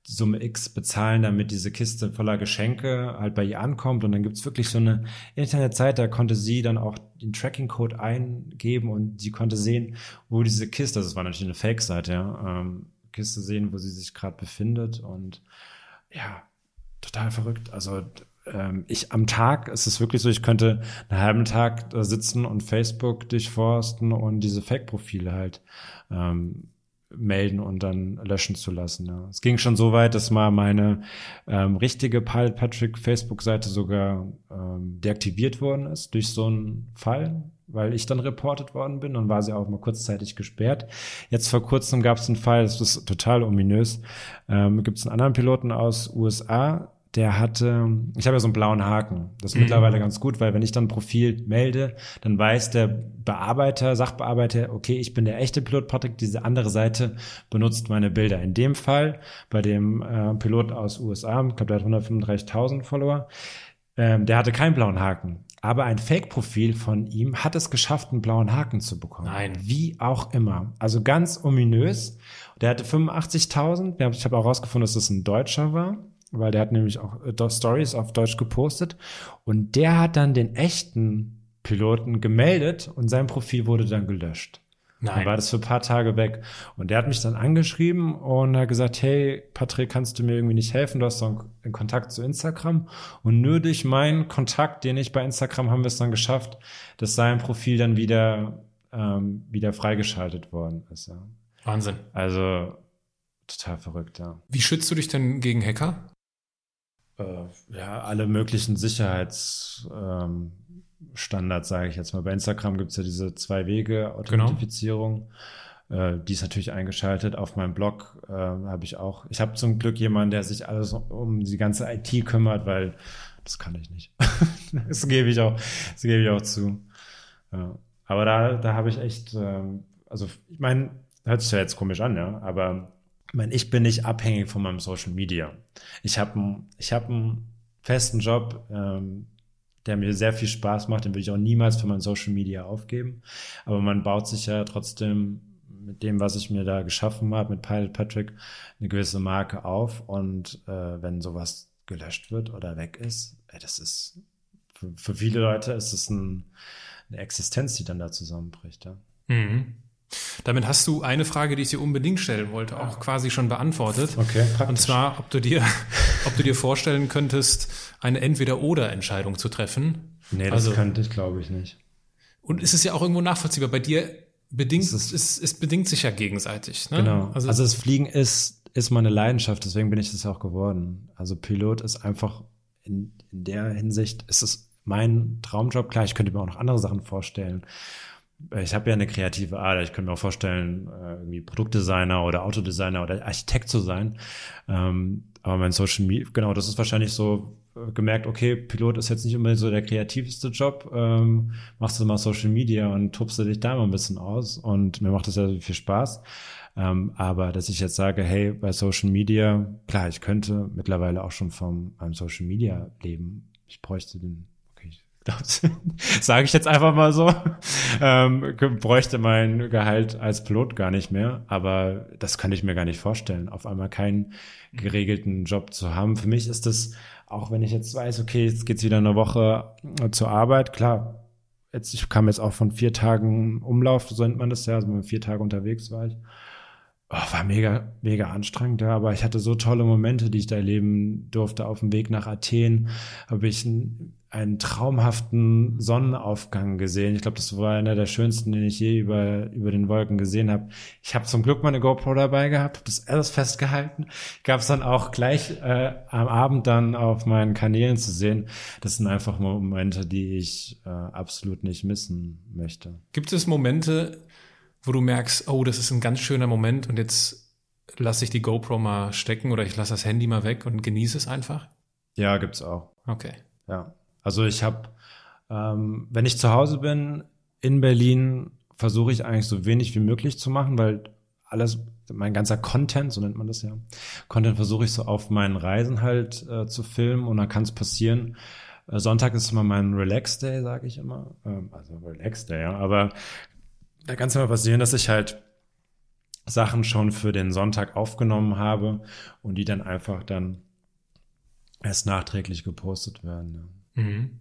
Summe X bezahlen, damit diese Kiste voller Geschenke halt bei ihr ankommt. Und dann gibt's wirklich so eine Internetseite, da konnte sie dann auch den Tracking-Code eingeben und sie konnte sehen, wo diese Kiste, das war natürlich eine Fake-Seite, ja, ähm, Kiste sehen, wo sie sich gerade befindet. Und ja, total verrückt. Also ähm, ich am Tag ist es wirklich so, ich könnte einen halben Tag da sitzen und Facebook durchforsten und diese Fake-Profile halt ähm, melden und dann löschen zu lassen. Ja. Es ging schon so weit, dass mal meine ähm, richtige Pilot Patrick Facebook-Seite sogar ähm, deaktiviert worden ist durch so einen Fall, weil ich dann reportet worden bin und war sie auch mal kurzzeitig gesperrt. Jetzt vor kurzem gab es einen Fall, das ist total ominös. Ähm, Gibt es einen anderen Piloten aus USA, der hatte, ich habe ja so einen blauen Haken. Das ist mhm. mittlerweile ganz gut, weil wenn ich dann ein Profil melde, dann weiß der Bearbeiter, Sachbearbeiter, okay, ich bin der echte Pilot Patrick, diese andere Seite benutzt meine Bilder. In dem Fall, bei dem äh, Pilot aus USA, ich glaube, der hat 135.000 Follower, ähm, der hatte keinen blauen Haken. Aber ein Fake-Profil von ihm hat es geschafft, einen blauen Haken zu bekommen. Nein. Wie auch immer. Also ganz ominös. Der hatte 85.000. Ich habe auch rausgefunden, dass das ein Deutscher war weil der hat nämlich auch äh, Stories auf Deutsch gepostet und der hat dann den echten Piloten gemeldet und sein Profil wurde dann gelöscht. Nein. Dann war das für ein paar Tage weg. Und der hat mich dann angeschrieben und hat gesagt, hey, Patrick, kannst du mir irgendwie nicht helfen? Du hast doch einen Kontakt zu Instagram. Und nur durch meinen Kontakt, den ich bei Instagram, haben wir es dann geschafft, dass sein Profil dann wieder, ähm, wieder freigeschaltet worden ist. Ja. Wahnsinn. Also total verrückt, ja. Wie schützt du dich denn gegen Hacker? Äh, ja, alle möglichen Sicherheitsstandards, ähm, sage ich jetzt mal. Bei Instagram gibt es ja diese Zwei-Wege-Authentifizierung. Genau. Die ist natürlich eingeschaltet. Auf meinem Blog äh, habe ich auch. Ich habe zum Glück jemanden, der sich alles um die ganze IT kümmert, weil das kann ich nicht. das gebe ich auch, das gebe ich auch zu. Ja. Aber da, da habe ich echt, ähm, also ich meine, hört sich ja jetzt komisch an, ja, aber ich meine, ich bin nicht abhängig von meinem Social Media. Ich habe ich hab einen festen Job, ähm, der mir sehr viel Spaß macht, den würde ich auch niemals für mein Social Media aufgeben. Aber man baut sich ja trotzdem mit dem, was ich mir da geschaffen habe, mit Pilot Patrick, eine gewisse Marke auf. Und äh, wenn sowas gelöscht wird oder weg ist, ey, das ist für, für viele Leute ist es ein, eine Existenz, die dann da zusammenbricht. Ja. Mhm. Damit hast du eine Frage, die ich dir unbedingt stellen wollte, auch quasi schon beantwortet. Okay, praktisch. Und zwar, ob du dir, ob du dir vorstellen könntest, eine Entweder-Oder-Entscheidung zu treffen. Nee, das also, könnte ich, glaube ich, nicht. Und es ist ja auch irgendwo nachvollziehbar. Bei dir bedingt, es, es, es bedingt sich ja gegenseitig. Ne? Genau. Also, also das Fliegen ist, ist meine Leidenschaft, deswegen bin ich das auch geworden. Also Pilot ist einfach in, in der Hinsicht, ist es mein Traumjob. Klar, ich könnte mir auch noch andere Sachen vorstellen ich habe ja eine kreative Ader. Ich könnte mir auch vorstellen, äh, irgendwie Produktdesigner oder Autodesigner oder Architekt zu sein. Ähm, aber mein Social Media, genau, das ist wahrscheinlich so äh, gemerkt, okay, Pilot ist jetzt nicht unbedingt so der kreativste Job. Ähm, machst du mal Social Media und tobst du dich da mal ein bisschen aus. Und mir macht das ja viel Spaß. Ähm, aber dass ich jetzt sage, hey, bei Social Media, klar, ich könnte mittlerweile auch schon vom Social Media leben. Ich bräuchte den sage ich jetzt einfach mal so, ähm, bräuchte mein Gehalt als Pilot gar nicht mehr. Aber das könnte ich mir gar nicht vorstellen, auf einmal keinen geregelten Job zu haben. Für mich ist das, auch wenn ich jetzt weiß, okay, jetzt geht's wieder eine Woche zur Arbeit, klar. Jetzt, ich kam jetzt auch von vier Tagen Umlauf, so nennt man das ja, also vier Tage unterwegs war ich. Oh, war mega, mega anstrengend, ja, aber ich hatte so tolle Momente, die ich da erleben durfte. Auf dem Weg nach Athen habe ich ein einen traumhaften Sonnenaufgang gesehen. Ich glaube, das war einer der schönsten, den ich je über, über den Wolken gesehen habe. Ich habe zum Glück meine GoPro dabei gehabt, habe das alles festgehalten. Gab es dann auch gleich äh, am Abend dann auf meinen Kanälen zu sehen. Das sind einfach Momente, die ich äh, absolut nicht missen möchte. Gibt es Momente, wo du merkst, oh, das ist ein ganz schöner Moment und jetzt lasse ich die GoPro mal stecken oder ich lasse das Handy mal weg und genieße es einfach? Ja, gibt's auch. Okay. Ja. Also ich habe, ähm, wenn ich zu Hause bin in Berlin, versuche ich eigentlich so wenig wie möglich zu machen, weil alles, mein ganzer Content, so nennt man das ja, Content versuche ich so auf meinen Reisen halt äh, zu filmen und dann kann es passieren. Äh, Sonntag ist immer mein Relax Day, sage ich immer. Ähm, also Relax Day, ja. Aber da kann es immer passieren, dass ich halt Sachen schon für den Sonntag aufgenommen habe und die dann einfach dann erst nachträglich gepostet werden. Ja. Mhm.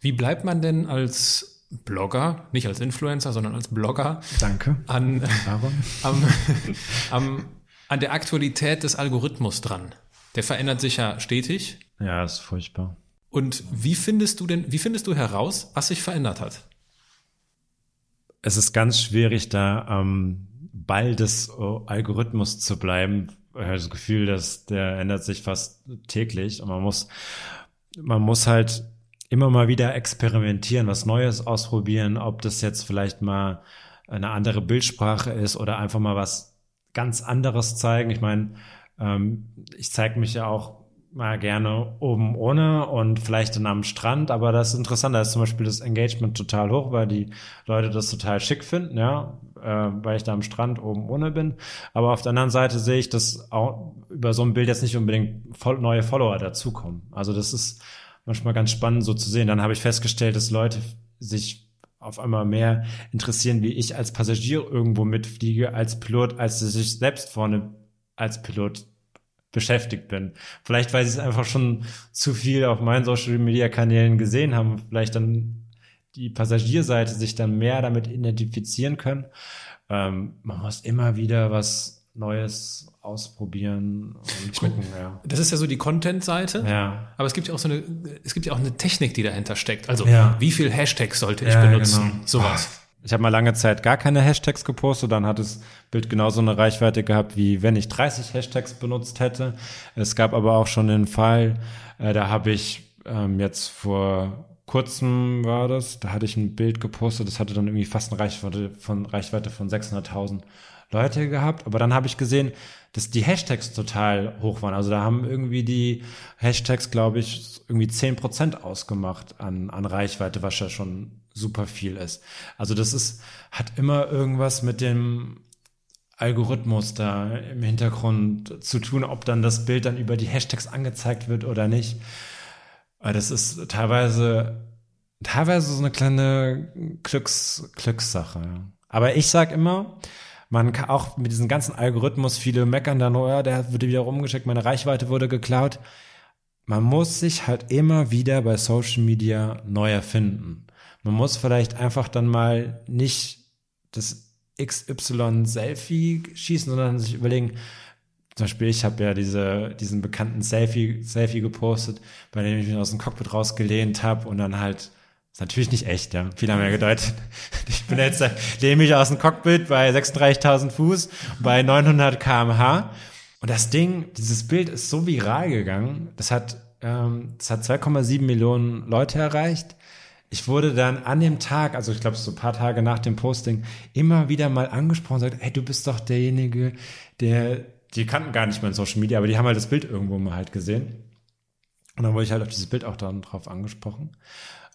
Wie bleibt man denn als Blogger, nicht als Influencer, sondern als Blogger Danke. An, am, am, an der Aktualität des Algorithmus dran? Der verändert sich ja stetig. Ja, ist furchtbar. Und wie findest du denn, wie findest du heraus, was sich verändert hat? Es ist ganz schwierig, da ähm, Ball des äh, Algorithmus zu bleiben. Ich habe das Gefühl, dass der ändert sich fast täglich und man muss, man muss halt immer mal wieder experimentieren, was Neues ausprobieren, ob das jetzt vielleicht mal eine andere Bildsprache ist oder einfach mal was ganz anderes zeigen. Ich meine, ähm, ich zeige mich ja auch mal gerne oben ohne und vielleicht dann am Strand, aber das ist interessant, da ist zum Beispiel das Engagement total hoch, weil die Leute das total schick finden, ja, äh, weil ich da am Strand oben ohne bin. Aber auf der anderen Seite sehe ich, dass auch über so ein Bild jetzt nicht unbedingt neue Follower dazukommen. Also das ist manchmal ganz spannend so zu sehen. Dann habe ich festgestellt, dass Leute sich auf einmal mehr interessieren, wie ich als Passagier irgendwo mitfliege, als Pilot, als dass ich selbst vorne als Pilot beschäftigt bin. Vielleicht, weil sie es einfach schon zu viel auf meinen Social Media Kanälen gesehen haben, vielleicht dann die Passagierseite sich dann mehr damit identifizieren können. Ähm, man muss immer wieder was Neues ausprobieren und gucken, ja. Das ist ja so die Content-Seite. Ja. Aber es gibt ja auch so eine, es gibt ja auch eine Technik, die dahinter steckt. Also, Ja. wie viel Hashtags sollte ich Ja, benutzen? genau. Sowas. Ich habe mal lange Zeit gar keine Hashtags gepostet, dann hat das Bild genauso eine Reichweite gehabt, wie wenn ich 30 Hashtags benutzt hätte. Es gab aber auch schon den Fall, äh, da habe ich ähm, jetzt vor kurzem war das, da hatte ich ein Bild gepostet, das hatte dann irgendwie fast eine Reichweite von Reichweite von 600.000 Leute gehabt, aber dann habe ich gesehen, dass die Hashtags total hoch waren. Also da haben irgendwie die Hashtags, glaube ich, irgendwie 10% ausgemacht an, an Reichweite, was ja schon super viel ist. Also das ist, hat immer irgendwas mit dem Algorithmus da im Hintergrund zu tun, ob dann das Bild dann über die Hashtags angezeigt wird oder nicht. Aber das ist teilweise, teilweise so eine kleine Glücks, Glückssache. Aber ich sag immer, man kann auch mit diesem ganzen Algorithmus, viele meckern dann, oh ja, der wurde wieder rumgeschickt, meine Reichweite wurde geklaut. Man muss sich halt immer wieder bei Social Media neu erfinden. Man muss vielleicht einfach dann mal nicht das XY-Selfie schießen, sondern sich überlegen, zum Beispiel, ich habe ja diese, diesen bekannten Selfie, Selfie gepostet, bei dem ich mich aus dem Cockpit rausgelehnt habe und dann halt, ist natürlich nicht echt, ja. Viele haben ja gedeutet, ich bin jetzt, lehne mich aus dem Cockpit bei 36.000 Fuß, bei 900 kmh. Und das Ding, dieses Bild ist so viral gegangen, das hat, ähm, das hat 2,7 Millionen Leute erreicht. Ich wurde dann an dem Tag, also ich glaube so ein paar Tage nach dem Posting, immer wieder mal angesprochen und sagt, hey, du bist doch derjenige, der, die kannten gar nicht mein Social Media, aber die haben halt das Bild irgendwo mal halt gesehen. Und dann wurde ich halt auf dieses Bild auch dann drauf angesprochen.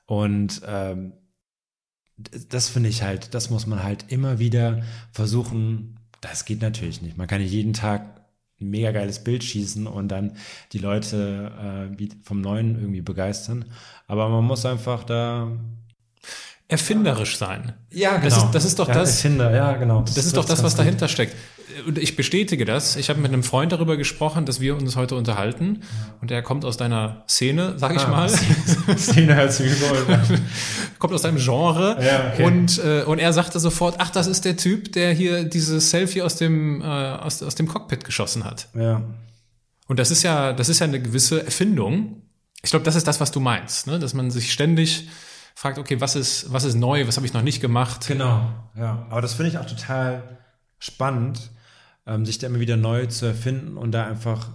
Und ähm, das finde ich halt, das muss man halt immer wieder versuchen. Das geht natürlich nicht. Man kann nicht jeden Tag ein mega geiles Bild schießen und dann die Leute äh, vom Neuen irgendwie begeistern. Aber man muss einfach da Erfinderisch sein. ja, Das ist- das ist doch ja, das- Erfinder, ja, genau. Das ist doch das, was dahinter steckt. Und ich bestätige das. Ich habe mit einem Freund darüber gesprochen, dass wir uns heute unterhalten. Und er kommt aus deiner Szene, sag ich Ah, mal. Szene gut an. kommt aus deinem Genre. Ja, okay. und, äh, und er sagte sofort, ach, das ist der Typ, der hier dieses Selfie aus dem, äh, aus, aus dem Cockpit geschossen hat. Ja. Und das ist ja, das ist ja eine gewisse Erfindung. Ich glaube, das ist das, was du meinst, ne? dass man sich ständig fragt, okay, was ist, was ist neu, was habe ich noch nicht gemacht? Genau, ja. Aber das finde ich auch total spannend, ähm, sich da immer wieder neu zu erfinden und da einfach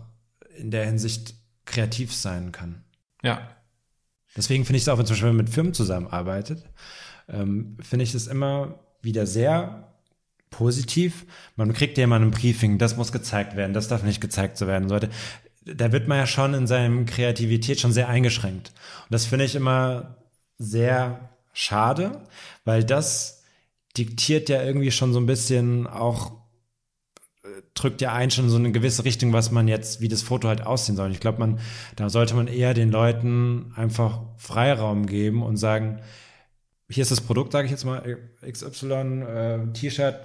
in der Hinsicht kreativ sein kann. Ja. Deswegen finde ich es auch, wenn zum Beispiel mit Firmen zusammenarbeitet, ähm, finde ich es immer wieder sehr positiv. Man kriegt ja immer ein Briefing, das muss gezeigt werden, das darf nicht gezeigt so werden sollte. Da wird man ja schon in seinem Kreativität schon sehr eingeschränkt. Und das finde ich immer sehr schade, weil das diktiert ja irgendwie schon so ein bisschen auch drückt ja ein schon so eine gewisse Richtung, was man jetzt, wie das Foto halt aussehen soll. Ich glaube, man, da sollte man eher den Leuten einfach Freiraum geben und sagen, hier ist das Produkt, sage ich jetzt mal, XY, äh, T-Shirt,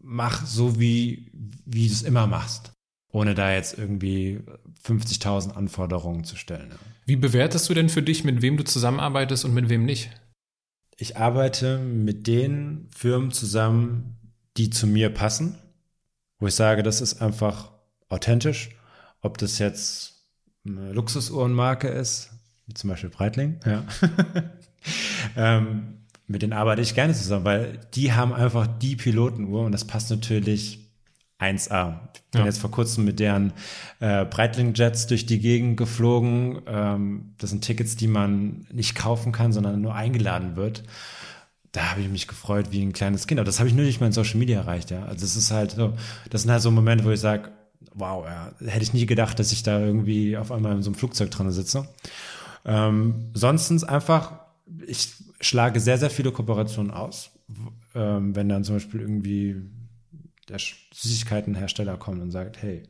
mach so, wie, wie du es immer machst. Ohne da jetzt irgendwie 50.000 Anforderungen zu stellen. Ja. Wie bewertest du denn für dich, mit wem du zusammenarbeitest und mit wem nicht? Ich arbeite mit den Firmen zusammen, die zu mir passen, wo ich sage, das ist einfach authentisch. Ob das jetzt eine Luxusuhrenmarke ist, wie zum Beispiel Breitling, ja. ähm, mit denen arbeite ich gerne zusammen, weil die haben einfach die Pilotenuhr und das passt natürlich 1A. Ich bin ja. jetzt vor kurzem mit deren äh, Breitling-Jets durch die Gegend geflogen. Ähm, das sind Tickets, die man nicht kaufen kann, sondern nur eingeladen wird. Da habe ich mich gefreut wie ein kleines Kind. Aber das habe ich nur durch mein Social Media erreicht, ja. Also es ist halt so, das sind halt so Momente, wo ich sage, wow, ja, hätte ich nie gedacht, dass ich da irgendwie auf einmal in so einem Flugzeug drin sitze. Ähm, sonstens einfach, ich schlage sehr, sehr viele Kooperationen aus. Ähm, wenn dann zum Beispiel irgendwie der Süßigkeitenhersteller kommt und sagt, hey,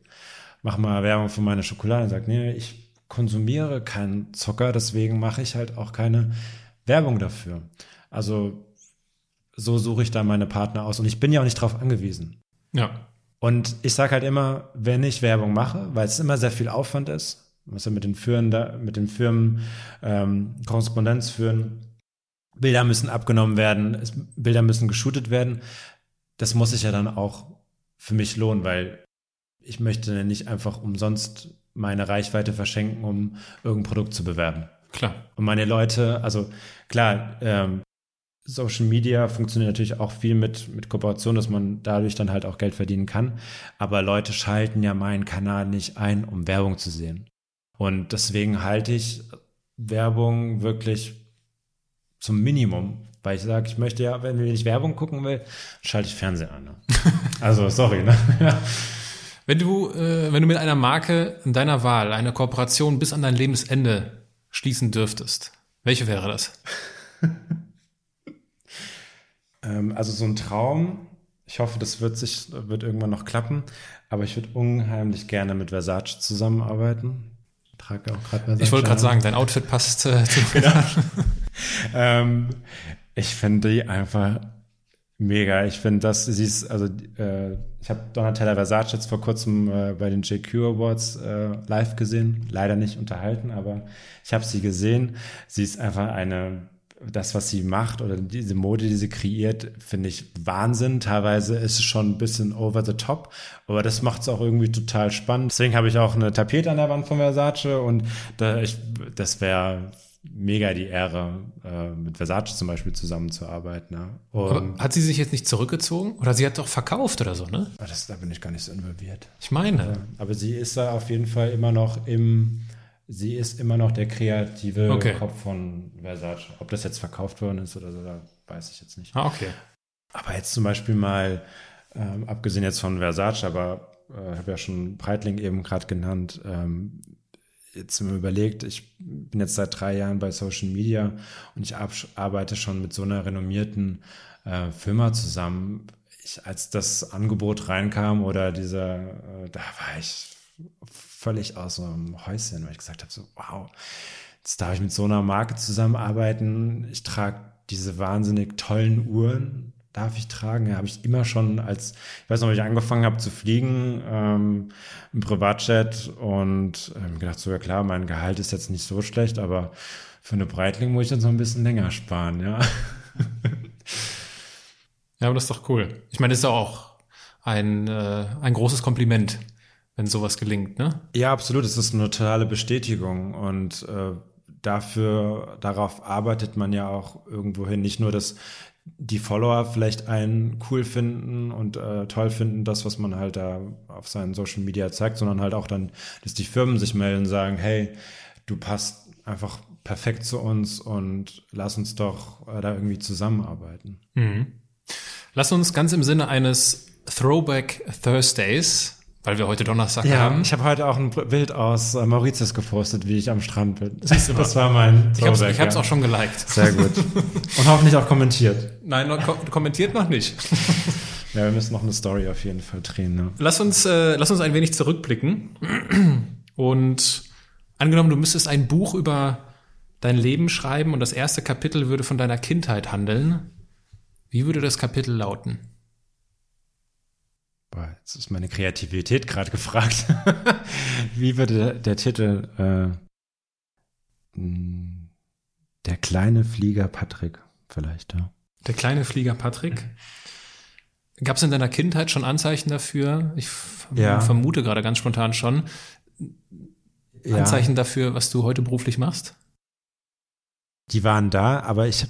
mach mal Werbung für meine Schokolade und sagt, nee, ich konsumiere keinen Zucker, deswegen mache ich halt auch keine Werbung dafür. Also so suche ich da meine Partner aus und ich bin ja auch nicht drauf angewiesen. Ja. Und ich sage halt immer, wenn ich Werbung mache, weil es immer sehr viel Aufwand ist, muss ja mit den Firmen, da, mit den Firmen ähm, Korrespondenz führen, Bilder müssen abgenommen werden, es, Bilder müssen geshootet werden. Das muss sich ja dann auch für mich lohnen, weil ich möchte nicht einfach umsonst meine Reichweite verschenken, um irgendein Produkt zu bewerben. Klar. Und meine Leute, also klar, ähm, Social Media funktioniert natürlich auch viel mit, mit Kooperation, dass man dadurch dann halt auch Geld verdienen kann. Aber Leute schalten ja meinen Kanal nicht ein, um Werbung zu sehen. Und deswegen halte ich Werbung wirklich zum Minimum. Weil ich sage, ich möchte ja, wenn ich Werbung gucken will, schalte ich Fernsehen an. Ne? Also, sorry. Ne? Wenn du, äh, wenn du mit einer Marke in deiner Wahl eine Kooperation bis an dein Lebensende schließen dürftest, welche wäre das? Ähm, also so ein Traum. Ich hoffe, das wird sich, wird irgendwann noch klappen. Aber ich würde unheimlich gerne mit Versace zusammenarbeiten. Ich trage auch gerade Versace. Ich wollte gerade sagen, dein Outfit passt äh, zu genau. ähm, ich finde die einfach mega. Ich finde das, sie ist, also äh, ich habe Donatella Versace jetzt vor kurzem äh, bei den JQ Awards äh, live gesehen. Leider nicht unterhalten, aber ich habe sie gesehen. Sie ist einfach eine das, was sie macht oder diese Mode, die sie kreiert, finde ich Wahnsinn. Teilweise ist es schon ein bisschen over the top, aber das macht es auch irgendwie total spannend. Deswegen habe ich auch eine Tapete an der Wand von Versace und da ich, das wäre mega die Ehre, äh, mit Versace zum Beispiel zusammenzuarbeiten. Ne? Hat sie sich jetzt nicht zurückgezogen? Oder sie hat doch verkauft oder so, ne? Das, da bin ich gar nicht so involviert. Ich meine. aber sie ist da auf jeden Fall immer noch im sie ist immer noch der kreative okay. Kopf von Versace. Ob das jetzt verkauft worden ist oder so, da weiß ich jetzt nicht. Ah, okay. Aber jetzt zum Beispiel mal, ähm, abgesehen jetzt von Versace, aber äh, habe ja schon Breitling eben gerade genannt, ähm, jetzt mir überlegt, ich bin jetzt seit drei Jahren bei Social Media und ich arbeite schon mit so einer renommierten äh, Firma zusammen. Ich, als das Angebot reinkam oder dieser, äh, da war ich völlig aus so einem Häuschen, weil ich gesagt habe, so, wow, jetzt darf ich mit so einer Marke zusammenarbeiten. Ich trage diese wahnsinnig tollen Uhren, darf ich tragen. Ja, habe ich immer schon als, ich weiß noch, als ich angefangen habe zu fliegen, ähm, im Privatjet und ähm, gedacht, so ja klar, mein Gehalt ist jetzt nicht so schlecht, aber für eine Breitling muss ich jetzt noch ein bisschen länger sparen, ja. ja, aber das ist doch cool. Ich meine, das ist auch ein, äh, ein großes Kompliment wenn sowas gelingt, ne? Ja, absolut. Es ist eine totale Bestätigung und äh, dafür, darauf arbeitet man ja auch irgendwohin. Nicht nur, dass die Follower vielleicht einen cool finden und äh, toll finden, das, was man halt da auf seinen Social Media zeigt, sondern halt auch dann, dass die Firmen sich melden und sagen, hey, du passt einfach perfekt zu uns und lass uns doch äh, da irgendwie zusammenarbeiten. Mhm. Lass uns ganz im Sinne eines Throwback Thursdays weil wir heute Donnerstag ja, haben. Ich habe heute auch ein Bild aus äh, Mauritius gepostet, wie ich am Strand bin. Das, das war mein Ich habe es ja. auch schon geliked. Sehr gut. Und hoffentlich auch kommentiert. Nein, noch, kommentiert noch nicht. ja, wir müssen noch eine Story auf jeden Fall drehen. Ne? Lass, uns, äh, lass uns ein wenig zurückblicken. Und angenommen, du müsstest ein Buch über dein Leben schreiben und das erste Kapitel würde von deiner Kindheit handeln. Wie würde das Kapitel lauten? Boah, jetzt ist meine Kreativität gerade gefragt. Wie würde der, der Titel äh, hm, Der kleine Flieger Patrick vielleicht, ja. Der kleine Flieger Patrick. Gab es in deiner Kindheit schon Anzeichen dafür? Ich ja. vermute gerade ganz spontan schon. Anzeichen ja. dafür, was du heute beruflich machst? Die waren da, aber ich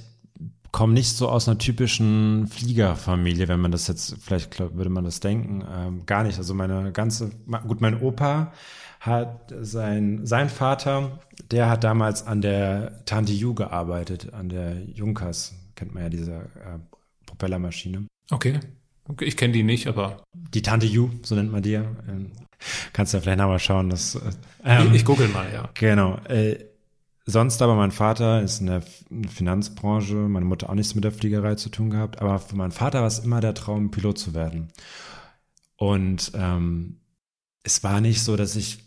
komme nicht so aus einer typischen Fliegerfamilie, wenn man das jetzt, vielleicht glaub, würde man das denken, ähm, gar nicht. Also meine ganze, gut, mein Opa hat sein, sein Vater, der hat damals an der Tante Ju gearbeitet, an der Junkers, kennt man ja diese äh, Propellermaschine. Okay. okay ich kenne die nicht, aber. Die Tante Ju, so nennt man die. Ähm, kannst du ja vielleicht nochmal schauen. Dass, äh, ähm, ich, ich google mal, ja. Genau. Äh, Sonst aber mein Vater ist in der Finanzbranche, meine Mutter auch nichts mit der Fliegerei zu tun gehabt, aber für meinen Vater war es immer der Traum, Pilot zu werden. Und ähm, es war nicht so, dass ich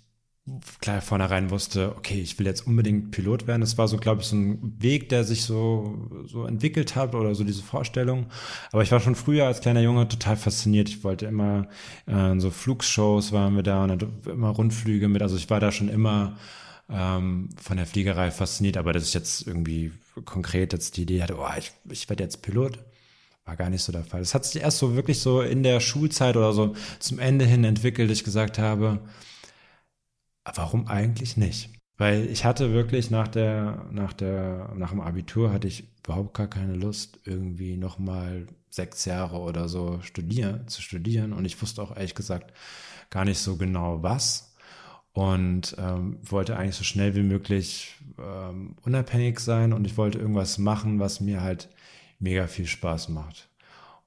klar vornherein wusste, okay, ich will jetzt unbedingt Pilot werden. Das war so, glaube ich, so ein Weg, der sich so, so entwickelt hat oder so diese Vorstellung. Aber ich war schon früher als kleiner Junge total fasziniert. Ich wollte immer äh, so Flugshows waren wir da und immer Rundflüge mit. Also ich war da schon immer ähm, von der Fliegerei fasziniert, aber dass ich jetzt irgendwie konkret jetzt die Idee hatte, oh, ich, ich werde jetzt Pilot, war gar nicht so der Fall. Es hat sich erst so wirklich so in der Schulzeit oder so zum Ende hin entwickelt, ich gesagt habe, warum eigentlich nicht? Weil ich hatte wirklich nach der, nach der, nach dem Abitur hatte ich überhaupt gar keine Lust, irgendwie nochmal sechs Jahre oder so studieren, zu studieren. Und ich wusste auch ehrlich gesagt gar nicht so genau was und ähm, wollte eigentlich so schnell wie möglich ähm, unabhängig sein und ich wollte irgendwas machen, was mir halt mega viel Spaß macht.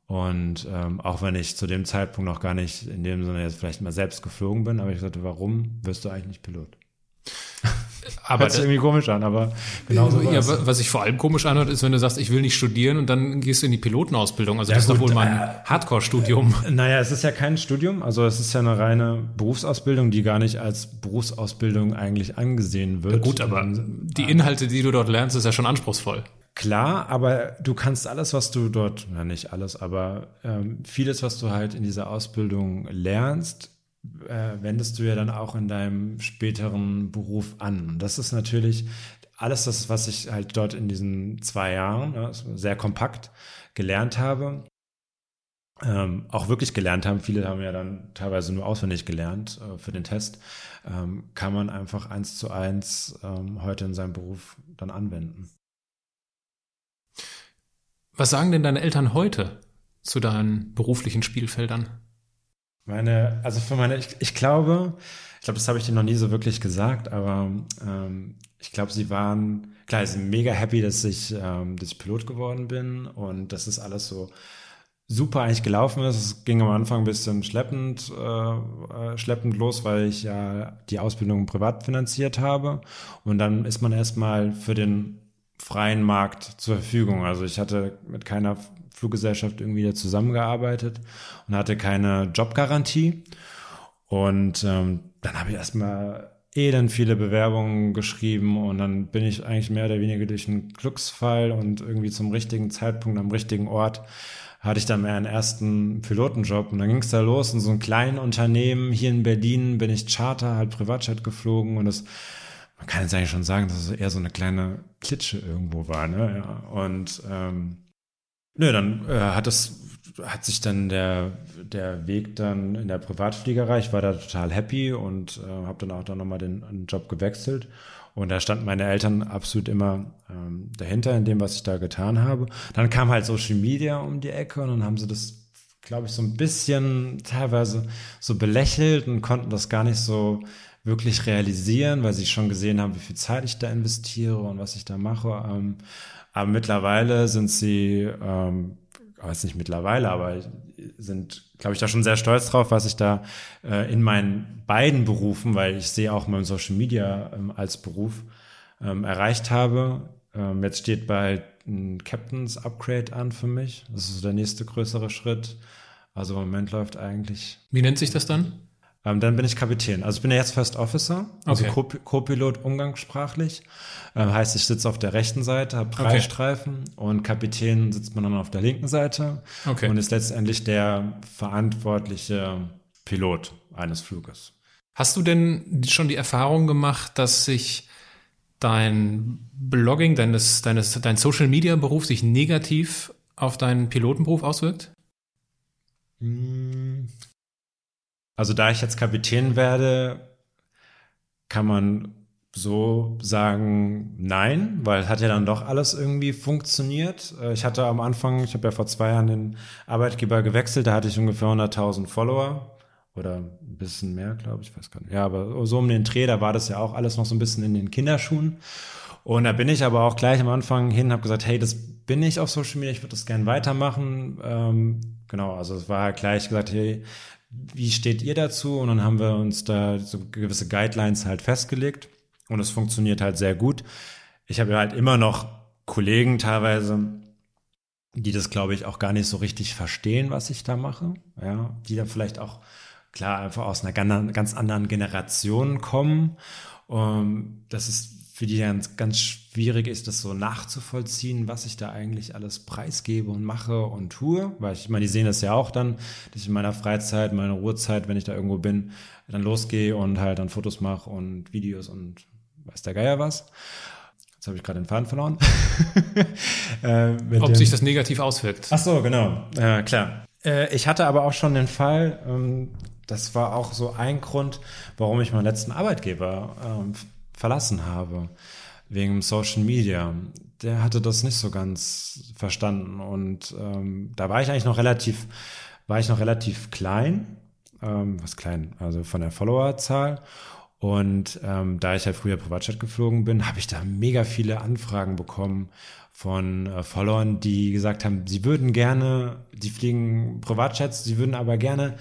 Und ähm, auch wenn ich zu dem Zeitpunkt noch gar nicht in dem Sinne jetzt vielleicht mal selbst geflogen bin, aber ich sagte, warum wirst du eigentlich nicht Pilot? Aber Hört sich irgendwie komisch an, aber genau so. Ja, was sich vor allem komisch anhört, ist, wenn du sagst, ich will nicht studieren und dann gehst du in die Pilotenausbildung. Also ja, das gut, ist doch wohl mal ein äh, Hardcore-Studium. Naja, es ist ja kein Studium, also es ist ja eine reine Berufsausbildung, die gar nicht als Berufsausbildung eigentlich angesehen wird. Ja, gut, aber die Inhalte, die du dort lernst, ist ja schon anspruchsvoll. Klar, aber du kannst alles, was du dort, na nicht alles, aber ähm, vieles, was du halt in dieser Ausbildung lernst, äh, wendest du ja dann auch in deinem späteren Beruf an. Das ist natürlich alles das, was ich halt dort in diesen zwei Jahren ja, sehr kompakt gelernt habe. Ähm, auch wirklich gelernt haben, viele haben ja dann teilweise nur auswendig gelernt äh, für den Test, ähm, kann man einfach eins zu eins ähm, heute in seinem Beruf dann anwenden. Was sagen denn deine Eltern heute zu deinen beruflichen Spielfeldern? Meine, also für meine, ich, ich glaube, ich glaube, das habe ich dir noch nie so wirklich gesagt, aber ähm, ich glaube, sie waren, klar, sie sind mega happy, dass ich, ähm, dass ich Pilot geworden bin und dass das alles so super eigentlich gelaufen ist. Es ging am Anfang ein bisschen schleppend, äh, äh, schleppend los, weil ich ja die Ausbildung privat finanziert habe. Und dann ist man erstmal für den freien Markt zur Verfügung. Also ich hatte mit keiner Fluggesellschaft irgendwie zusammengearbeitet und hatte keine Jobgarantie. Und ähm, dann habe ich erstmal eh dann viele Bewerbungen geschrieben und dann bin ich eigentlich mehr oder weniger durch einen Glücksfall und irgendwie zum richtigen Zeitpunkt am richtigen Ort hatte ich dann meinen ersten Pilotenjob und dann ging es da los in so einem kleinen Unternehmen hier in Berlin bin ich Charter, halt Privatjet geflogen und das man kann jetzt eigentlich schon sagen, dass es eher so eine kleine Klitsche irgendwo war, ne? Ja. Und ähm, Nö, dann äh, hat das hat sich dann der der Weg dann in der Privatfliegerei. Ich war da total happy und äh, habe dann auch dann nochmal den, den Job gewechselt. Und da standen meine Eltern absolut immer ähm, dahinter in dem, was ich da getan habe. Dann kam halt Social Media um die Ecke und dann haben sie das, glaube ich, so ein bisschen teilweise so belächelt und konnten das gar nicht so wirklich realisieren, weil sie schon gesehen haben, wie viel Zeit ich da investiere und was ich da mache. Ähm, aber mittlerweile sind sie, ähm, weiß nicht mittlerweile, aber sind, glaube ich, da schon sehr stolz drauf, was ich da äh, in meinen beiden Berufen, weil ich sehe auch mein Social Media ähm, als Beruf ähm, erreicht habe. Ähm, jetzt steht bald ein Captain's Upgrade an für mich. Das ist der nächste größere Schritt. Also im Moment läuft eigentlich. Wie nennt sich das dann? Ähm, dann bin ich Kapitän. Also ich bin ja jetzt First Officer, also okay. Co-Pilot umgangssprachlich. Ähm, heißt, ich sitze auf der rechten Seite, habe Preisstreifen okay. und Kapitän sitzt man dann auf der linken Seite okay. und ist letztendlich der verantwortliche Pilot eines Fluges. Hast du denn schon die Erfahrung gemacht, dass sich dein Blogging, deines, deines, dein Social Media Beruf sich negativ auf deinen Pilotenberuf auswirkt? Also da ich jetzt Kapitän werde, kann man so sagen nein, weil hat ja dann doch alles irgendwie funktioniert. Äh, ich hatte am Anfang, ich habe ja vor zwei Jahren den Arbeitgeber gewechselt, da hatte ich ungefähr 100.000 Follower oder ein bisschen mehr, glaube ich, weiß gar nicht. Ja, aber so um den Dreh, da war das ja auch alles noch so ein bisschen in den Kinderschuhen. Und da bin ich aber auch gleich am Anfang hin, habe gesagt, hey, das bin ich auf Social Media, ich würde das gerne weitermachen. Ähm, genau, also es war gleich gesagt, hey, wie steht ihr dazu? Und dann haben wir uns da so gewisse Guidelines halt festgelegt. Und es funktioniert halt sehr gut. Ich habe halt immer noch Kollegen teilweise, die das, glaube ich, auch gar nicht so richtig verstehen, was ich da mache. Ja, die da vielleicht auch klar einfach aus einer ganz anderen Generation kommen. Um, das ist für die ganz, ganz schwierig ist, das so nachzuvollziehen, was ich da eigentlich alles preisgebe und mache und tue. Weil ich meine, die sehen das ja auch dann, dass ich in meiner Freizeit, meiner Ruhezeit, wenn ich da irgendwo bin, dann losgehe und halt dann Fotos mache und Videos und weiß der Geier was. Jetzt habe ich gerade den Faden verloren. äh, Ob dem, sich das negativ auswirkt. Ach so, genau. Äh, klar. Äh, ich hatte aber auch schon den Fall, ähm, das war auch so ein Grund, warum ich meinen letzten Arbeitgeber ähm, verlassen habe, wegen Social Media. Der hatte das nicht so ganz verstanden und ähm, da war ich eigentlich noch relativ, war ich noch relativ klein, ähm, was klein, also von der Followerzahl. Und ähm, da ich ja früher Privatchat geflogen bin, habe ich da mega viele Anfragen bekommen von äh, Followern, die gesagt haben, sie würden gerne, sie fliegen Privatchats, sie würden aber gerne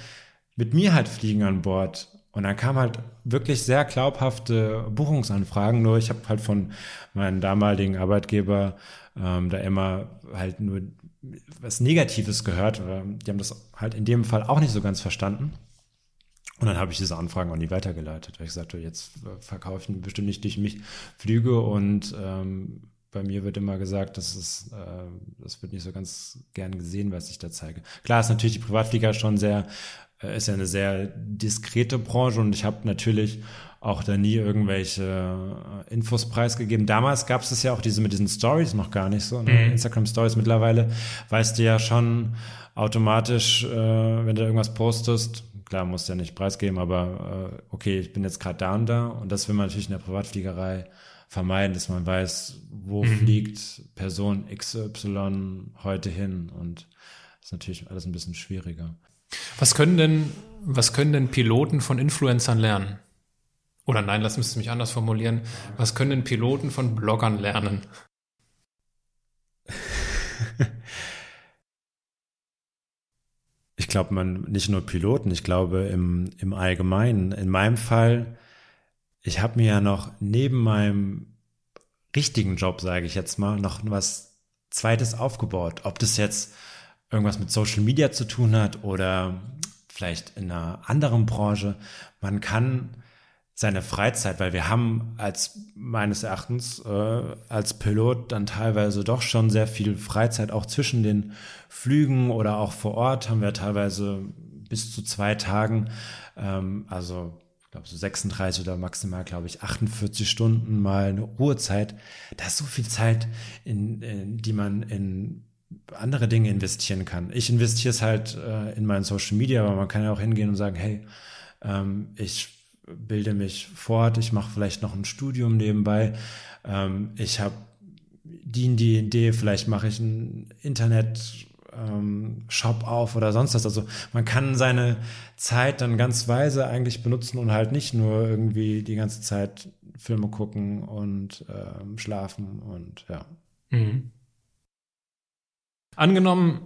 mit mir halt fliegen an Bord. Und dann kam halt wirklich sehr glaubhafte Buchungsanfragen, nur ich habe halt von meinem damaligen Arbeitgeber ähm, da immer halt nur was Negatives gehört. Die haben das halt in dem Fall auch nicht so ganz verstanden. Und dann habe ich diese Anfragen auch nie weitergeleitet, weil ich sagte, jetzt verkaufen bestimmt nicht durch mich Flüge und ähm, bei mir wird immer gesagt, das ist, äh, das wird nicht so ganz gern gesehen, was ich da zeige. Klar ist natürlich die Privatflieger schon sehr äh, ist ja eine sehr diskrete Branche und ich habe natürlich auch da nie irgendwelche äh, Infos preisgegeben. Damals gab es ja auch diese mit diesen Stories noch gar nicht so. Ne? Mhm. Instagram Stories mittlerweile weißt du ja schon automatisch, äh, wenn du irgendwas postest, klar, musst du ja nicht preisgeben, aber äh, okay, ich bin jetzt gerade da und da und das will man natürlich in der Privatfliegerei vermeiden, dass man weiß, wo mhm. fliegt Person XY heute hin und das ist natürlich alles ein bisschen schwieriger. Was können denn, was können denn Piloten von Influencern lernen? Oder nein, lass mich mich anders formulieren. Was können denn Piloten von Bloggern lernen? Ich glaube, man nicht nur Piloten, ich glaube im, im Allgemeinen. In meinem Fall, ich habe mir ja noch neben meinem richtigen Job, sage ich jetzt mal, noch was Zweites aufgebaut. Ob das jetzt irgendwas mit Social Media zu tun hat oder vielleicht in einer anderen Branche. Man kann seine Freizeit, weil wir haben als meines Erachtens äh, als Pilot dann teilweise doch schon sehr viel Freizeit auch zwischen den Flügen oder auch vor Ort haben wir teilweise bis zu zwei Tagen, ähm, also ich glaube so 36 oder maximal glaube ich 48 Stunden mal eine Ruhezeit. Da ist so viel Zeit, in, in die man in andere Dinge investieren kann. Ich investiere es halt äh, in meinen Social Media, aber man kann ja auch hingehen und sagen, hey, ähm, ich bilde mich fort, ich mache vielleicht noch ein Studium nebenbei, ähm, ich habe die, die Idee, vielleicht mache ich einen Internet ähm, auf oder sonst was. Also man kann seine Zeit dann ganz weise eigentlich benutzen und halt nicht nur irgendwie die ganze Zeit Filme gucken und ähm, schlafen und ja. Mhm. Angenommen,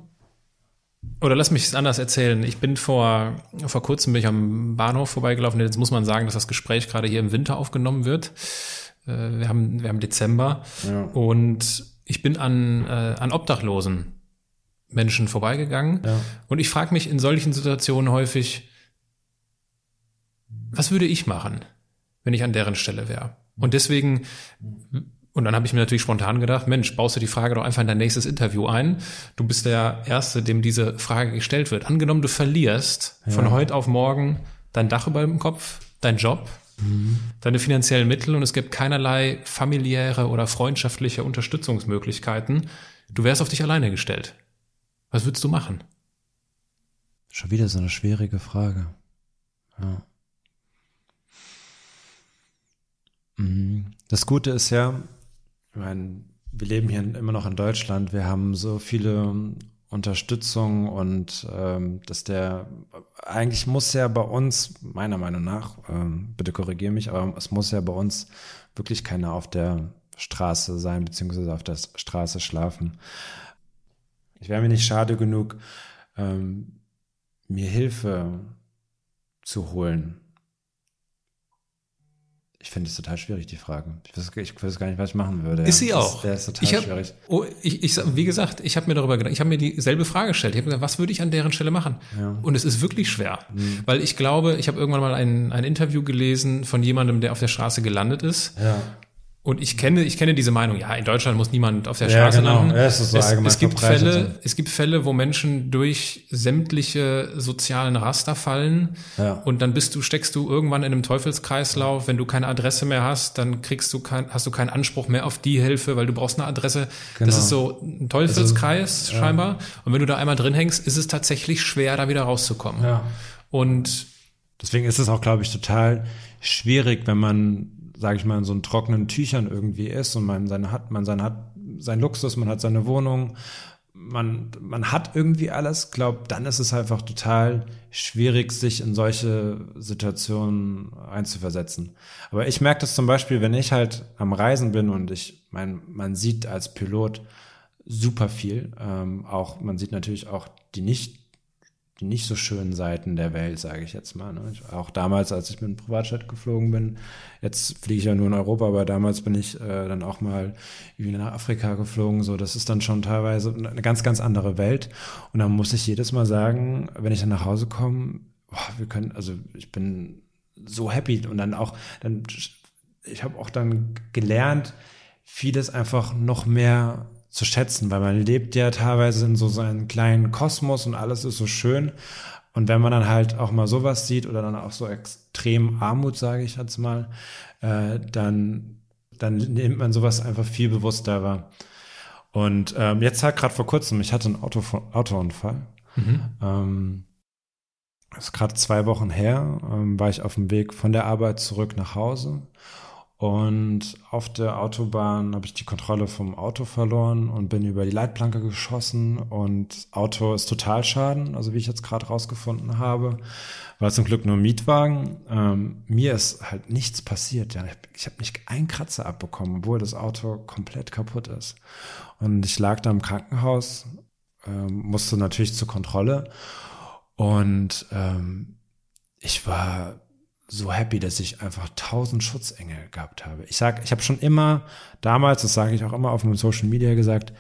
oder lass mich es anders erzählen. Ich bin vor, vor kurzem bin ich am Bahnhof vorbeigelaufen. Jetzt muss man sagen, dass das Gespräch gerade hier im Winter aufgenommen wird. Äh, wir haben, wir haben Dezember. Ja. Und ich bin an, äh, an Obdachlosen Menschen vorbeigegangen. Ja. Und ich frage mich in solchen Situationen häufig, was würde ich machen, wenn ich an deren Stelle wäre? Und deswegen und dann habe ich mir natürlich spontan gedacht, Mensch, baust du die Frage doch einfach in dein nächstes Interview ein. Du bist der Erste, dem diese Frage gestellt wird. Angenommen, du verlierst ja. von heute auf morgen dein Dach über dem Kopf, dein Job, mhm. deine finanziellen Mittel und es gibt keinerlei familiäre oder freundschaftliche Unterstützungsmöglichkeiten. Du wärst auf dich alleine gestellt. Was würdest du machen? Schon wieder so eine schwierige Frage. Ja. Mhm. Das Gute ist ja, ich meine, wir leben hier immer noch in Deutschland. Wir haben so viele Unterstützung und ähm, dass der eigentlich muss ja bei uns meiner Meinung nach ähm, bitte korrigiere mich, aber es muss ja bei uns wirklich keiner auf der Straße sein beziehungsweise auf der Straße schlafen. Ich wäre mir nicht schade genug, ähm, mir Hilfe zu holen ich finde es total schwierig, die Frage. Ich weiß, ich weiß, gar nicht, was ich machen würde. Ist sie auch. Der ist total ich hab, schwierig. Oh, ich, ich, wie gesagt, ich habe mir darüber gedacht, ich habe mir dieselbe Frage gestellt. Ich habe gesagt, was würde ich an deren Stelle machen? Ja. Und es ist wirklich schwer. Mhm. Weil ich glaube, ich habe irgendwann mal ein, ein Interview gelesen von jemandem, der auf der Straße gelandet ist. Ja. Und ich kenne, ich kenne diese Meinung, ja, in Deutschland muss niemand auf der Straße ja, genau. landen. Ja, es, ist so es, es gibt Fälle, es gibt Fälle, wo Menschen durch sämtliche sozialen Raster fallen. Ja. Und dann bist du, steckst du irgendwann in einem Teufelskreislauf. Wenn du keine Adresse mehr hast, dann kriegst du kein, hast du keinen Anspruch mehr auf die Hilfe, weil du brauchst eine Adresse. Genau. Das ist so ein Teufelskreis also, scheinbar. Ja. Und wenn du da einmal drin hängst, ist es tatsächlich schwer, da wieder rauszukommen. Ja. Und deswegen ist es auch, glaube ich, total schwierig, wenn man sage ich mal, in so trockenen Tüchern irgendwie ist und man seine hat, man sein hat sein Luxus, man hat seine Wohnung, man, man hat irgendwie alles, glaube, dann ist es einfach total schwierig, sich in solche Situationen einzuversetzen. Aber ich merke das zum Beispiel, wenn ich halt am Reisen bin und ich, mein, man sieht als Pilot super viel. Ähm, auch, man sieht natürlich auch die nicht die nicht so schönen Seiten der Welt, sage ich jetzt mal. Ne? Ich, auch damals, als ich mit dem Privatjet geflogen bin, jetzt fliege ich ja nur in Europa, aber damals bin ich äh, dann auch mal irgendwie nach Afrika geflogen. So, das ist dann schon teilweise eine ganz, ganz andere Welt. Und dann muss ich jedes Mal sagen, wenn ich dann nach Hause komme, boah, wir können, also ich bin so happy und dann auch, dann, ich habe auch dann gelernt, vieles einfach noch mehr zu schätzen, weil man lebt ja teilweise in so seinen kleinen Kosmos und alles ist so schön. Und wenn man dann halt auch mal sowas sieht oder dann auch so extrem Armut, sage ich jetzt mal, äh, dann, dann nimmt man sowas einfach viel bewusster wahr. Und ähm, jetzt halt gerade vor kurzem, ich hatte einen Auto, Autounfall. Mhm. Ähm, das ist gerade zwei Wochen her, ähm, war ich auf dem Weg von der Arbeit zurück nach Hause und auf der Autobahn habe ich die Kontrolle vom Auto verloren und bin über die Leitplanke geschossen und Auto ist Totalschaden, also wie ich jetzt gerade rausgefunden habe. War zum Glück nur Mietwagen. Ähm, mir ist halt nichts passiert. Ja. Ich habe nicht einen Kratzer abbekommen, obwohl das Auto komplett kaputt ist. Und ich lag da im Krankenhaus, ähm, musste natürlich zur Kontrolle und ähm, ich war so happy, dass ich einfach tausend Schutzengel gehabt habe. Ich sag, ich habe schon immer damals, das sage ich auch immer auf meinem Social Media gesagt,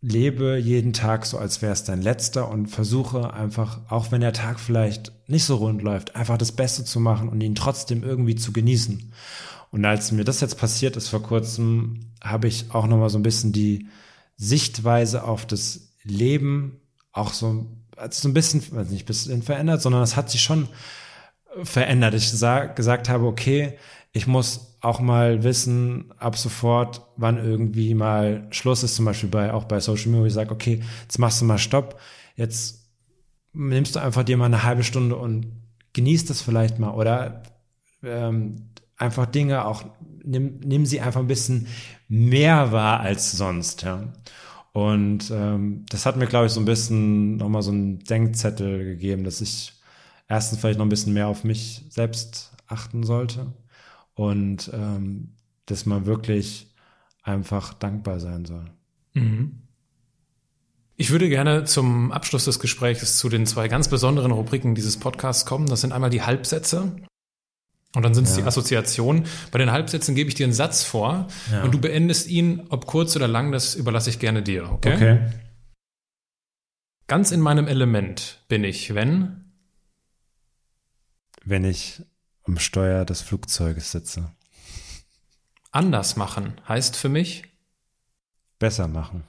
lebe jeden Tag so, als wäre es dein letzter und versuche einfach, auch wenn der Tag vielleicht nicht so rund läuft, einfach das Beste zu machen und ihn trotzdem irgendwie zu genießen. Und als mir das jetzt passiert ist vor kurzem, habe ich auch noch mal so ein bisschen die Sichtweise auf das Leben auch so, also so ein bisschen, also nicht ein bisschen verändert, sondern es hat sich schon verändert. Ich sag, gesagt habe, okay, ich muss auch mal wissen, ab sofort, wann irgendwie mal Schluss ist, zum Beispiel bei, auch bei Social Media, wo ich sage, okay, jetzt machst du mal Stopp, jetzt nimmst du einfach dir mal eine halbe Stunde und genießt das vielleicht mal oder ähm, einfach Dinge auch, nimm, nimm sie einfach ein bisschen mehr wahr als sonst, ja. Und ähm, das hat mir, glaube ich, so ein bisschen nochmal so einen Denkzettel gegeben, dass ich erstens vielleicht noch ein bisschen mehr auf mich selbst achten sollte und ähm, dass man wirklich einfach dankbar sein soll. Mhm. Ich würde gerne zum Abschluss des Gesprächs zu den zwei ganz besonderen Rubriken dieses Podcasts kommen. Das sind einmal die Halbsätze und dann sind es ja. die Assoziationen. Bei den Halbsätzen gebe ich dir einen Satz vor ja. und du beendest ihn, ob kurz oder lang, das überlasse ich gerne dir. Okay? okay. Ganz in meinem Element bin ich, wenn wenn ich am Steuer des Flugzeuges sitze. Anders machen heißt für mich besser machen.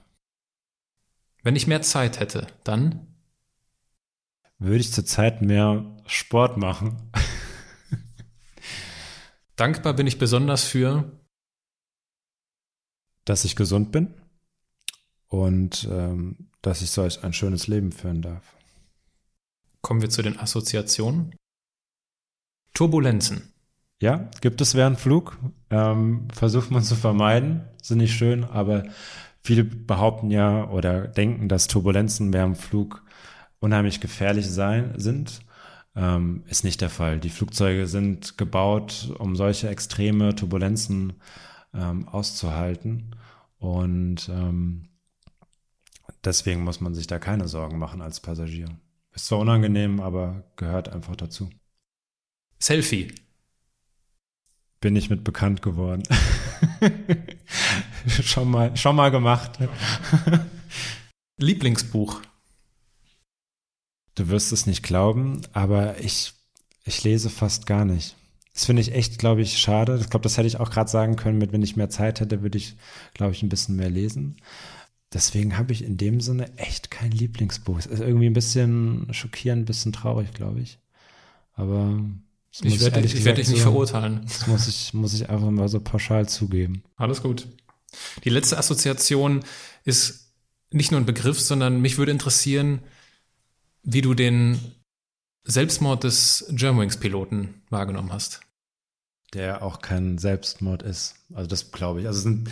Wenn ich mehr Zeit hätte, dann würde ich zurzeit mehr Sport machen. Dankbar bin ich besonders für, dass ich gesund bin und ähm, dass ich solch ein schönes Leben führen darf. Kommen wir zu den Assoziationen. Turbulenzen. Ja, gibt es während Flug. Ähm, versucht man zu vermeiden. Sind nicht schön, aber viele behaupten ja oder denken, dass Turbulenzen während Flug unheimlich gefährlich sein, sind. Ähm, ist nicht der Fall. Die Flugzeuge sind gebaut, um solche extreme Turbulenzen ähm, auszuhalten. Und ähm, deswegen muss man sich da keine Sorgen machen als Passagier. Ist zwar unangenehm, aber gehört einfach dazu. Selfie. Bin ich mit bekannt geworden. schon mal, schon mal gemacht. Lieblingsbuch. Du wirst es nicht glauben, aber ich, ich lese fast gar nicht. Das finde ich echt, glaube ich, schade. Ich glaube, das hätte ich auch gerade sagen können, mit wenn ich mehr Zeit hätte, würde ich, glaube ich, ein bisschen mehr lesen. Deswegen habe ich in dem Sinne echt kein Lieblingsbuch. Es ist irgendwie ein bisschen schockierend, ein bisschen traurig, glaube ich. Aber ich werde, ich werde dich nicht so, verurteilen. Das muss ich, muss ich einfach mal so pauschal zugeben. Alles gut. Die letzte Assoziation ist nicht nur ein Begriff, sondern mich würde interessieren, wie du den Selbstmord des Germanwings-Piloten wahrgenommen hast. Der auch kein Selbstmord ist. Also das glaube ich. Also sind,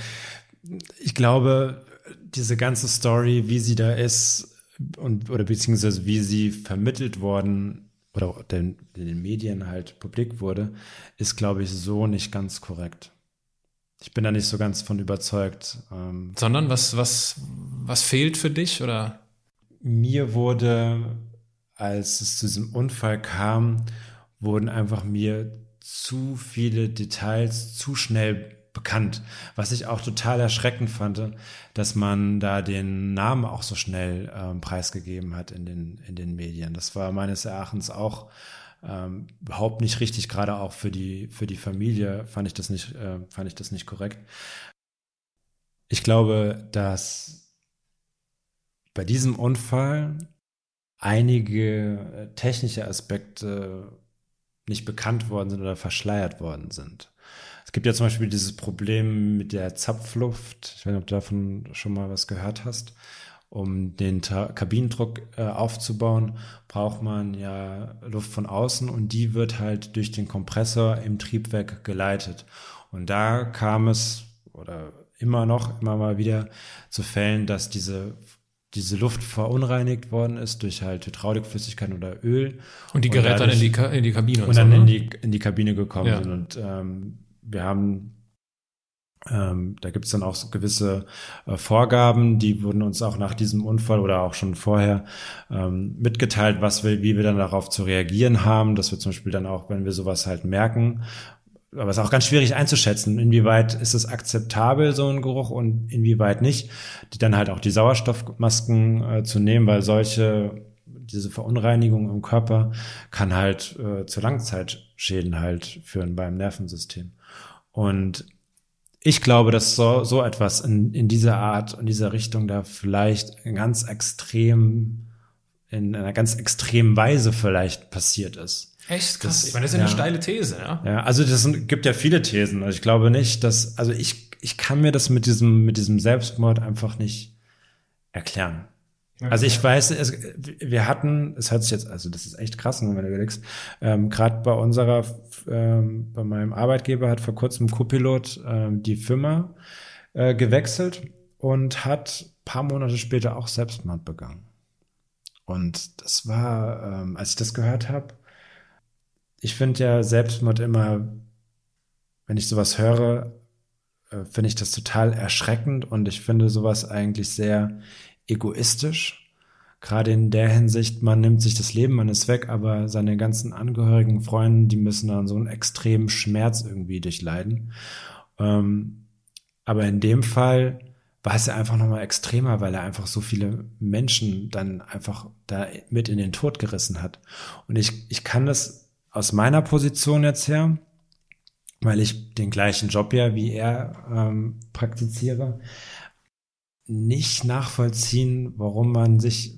ich glaube, diese ganze Story, wie sie da ist und oder beziehungsweise wie sie vermittelt worden oder den, in den Medien halt publik wurde, ist, glaube ich, so nicht ganz korrekt. Ich bin da nicht so ganz von überzeugt. Ähm, Sondern was, was, was fehlt für dich oder? Mir wurde, als es zu diesem Unfall kam, wurden einfach mir zu viele Details zu schnell bekannt. Was ich auch total erschreckend fand, dass man da den Namen auch so schnell ähm, preisgegeben hat in den, in den Medien. Das war meines Erachtens auch ähm, überhaupt nicht richtig, gerade auch für die, für die Familie fand ich das nicht, äh, fand ich das nicht korrekt. Ich glaube, dass bei diesem Unfall einige technische Aspekte nicht bekannt worden sind oder verschleiert worden sind. Es gibt ja zum Beispiel dieses Problem mit der Zapfluft. Ich weiß nicht, ob du davon schon mal was gehört hast. Um den Ta Kabinendruck äh, aufzubauen, braucht man ja Luft von außen und die wird halt durch den Kompressor im Triebwerk geleitet. Und da kam es oder immer noch, immer mal wieder zu Fällen, dass diese diese Luft verunreinigt worden ist durch halt Hydraulikflüssigkeit oder Öl. Und die Geräte dann in die, Ka in die Kabine. Und, und dann so, ne? in, die, in die Kabine gekommen ja. sind. Und ähm, wir haben ähm, da gibt es dann auch so gewisse äh, Vorgaben, die wurden uns auch nach diesem Unfall oder auch schon vorher ähm, mitgeteilt, was wir, wie wir dann darauf zu reagieren haben, dass wir zum Beispiel dann auch, wenn wir sowas halt merken, aber es ist auch ganz schwierig einzuschätzen, inwieweit ist es akzeptabel, so ein Geruch und inwieweit nicht, die dann halt auch die Sauerstoffmasken äh, zu nehmen, weil solche diese Verunreinigung im Körper kann halt äh, zu Langzeitschäden halt führen beim Nervensystem. Und ich glaube, dass so, so etwas in, in dieser Art, in dieser Richtung da vielleicht ganz extrem, in einer ganz extremen Weise vielleicht passiert ist. Echt krass. Das, ich meine, das ist ja eine steile These, ja. Ja, also das sind, gibt ja viele Thesen. Also ich glaube nicht, dass, also ich, ich kann mir das mit diesem, mit diesem Selbstmord einfach nicht erklären. Also ich weiß, es, wir hatten, es hört sich jetzt, also das ist echt krass, wenn du überlegst, ähm, gerade bei unserer, ähm, bei meinem Arbeitgeber hat vor kurzem Co-Pilot ähm, die Firma äh, gewechselt und hat paar Monate später auch Selbstmord begangen. Und das war, ähm, als ich das gehört habe, ich finde ja Selbstmord immer, wenn ich sowas höre, äh, finde ich das total erschreckend und ich finde sowas eigentlich sehr egoistisch. Gerade in der Hinsicht, man nimmt sich das Leben, man ist weg, aber seine ganzen Angehörigen, Freunde, die müssen dann so einen extremen Schmerz irgendwie durchleiden. Ähm, aber in dem Fall war es ja einfach nochmal extremer, weil er einfach so viele Menschen dann einfach da mit in den Tod gerissen hat. Und ich, ich kann das aus meiner Position jetzt her, weil ich den gleichen Job ja wie er ähm, praktiziere, nicht nachvollziehen, warum man sich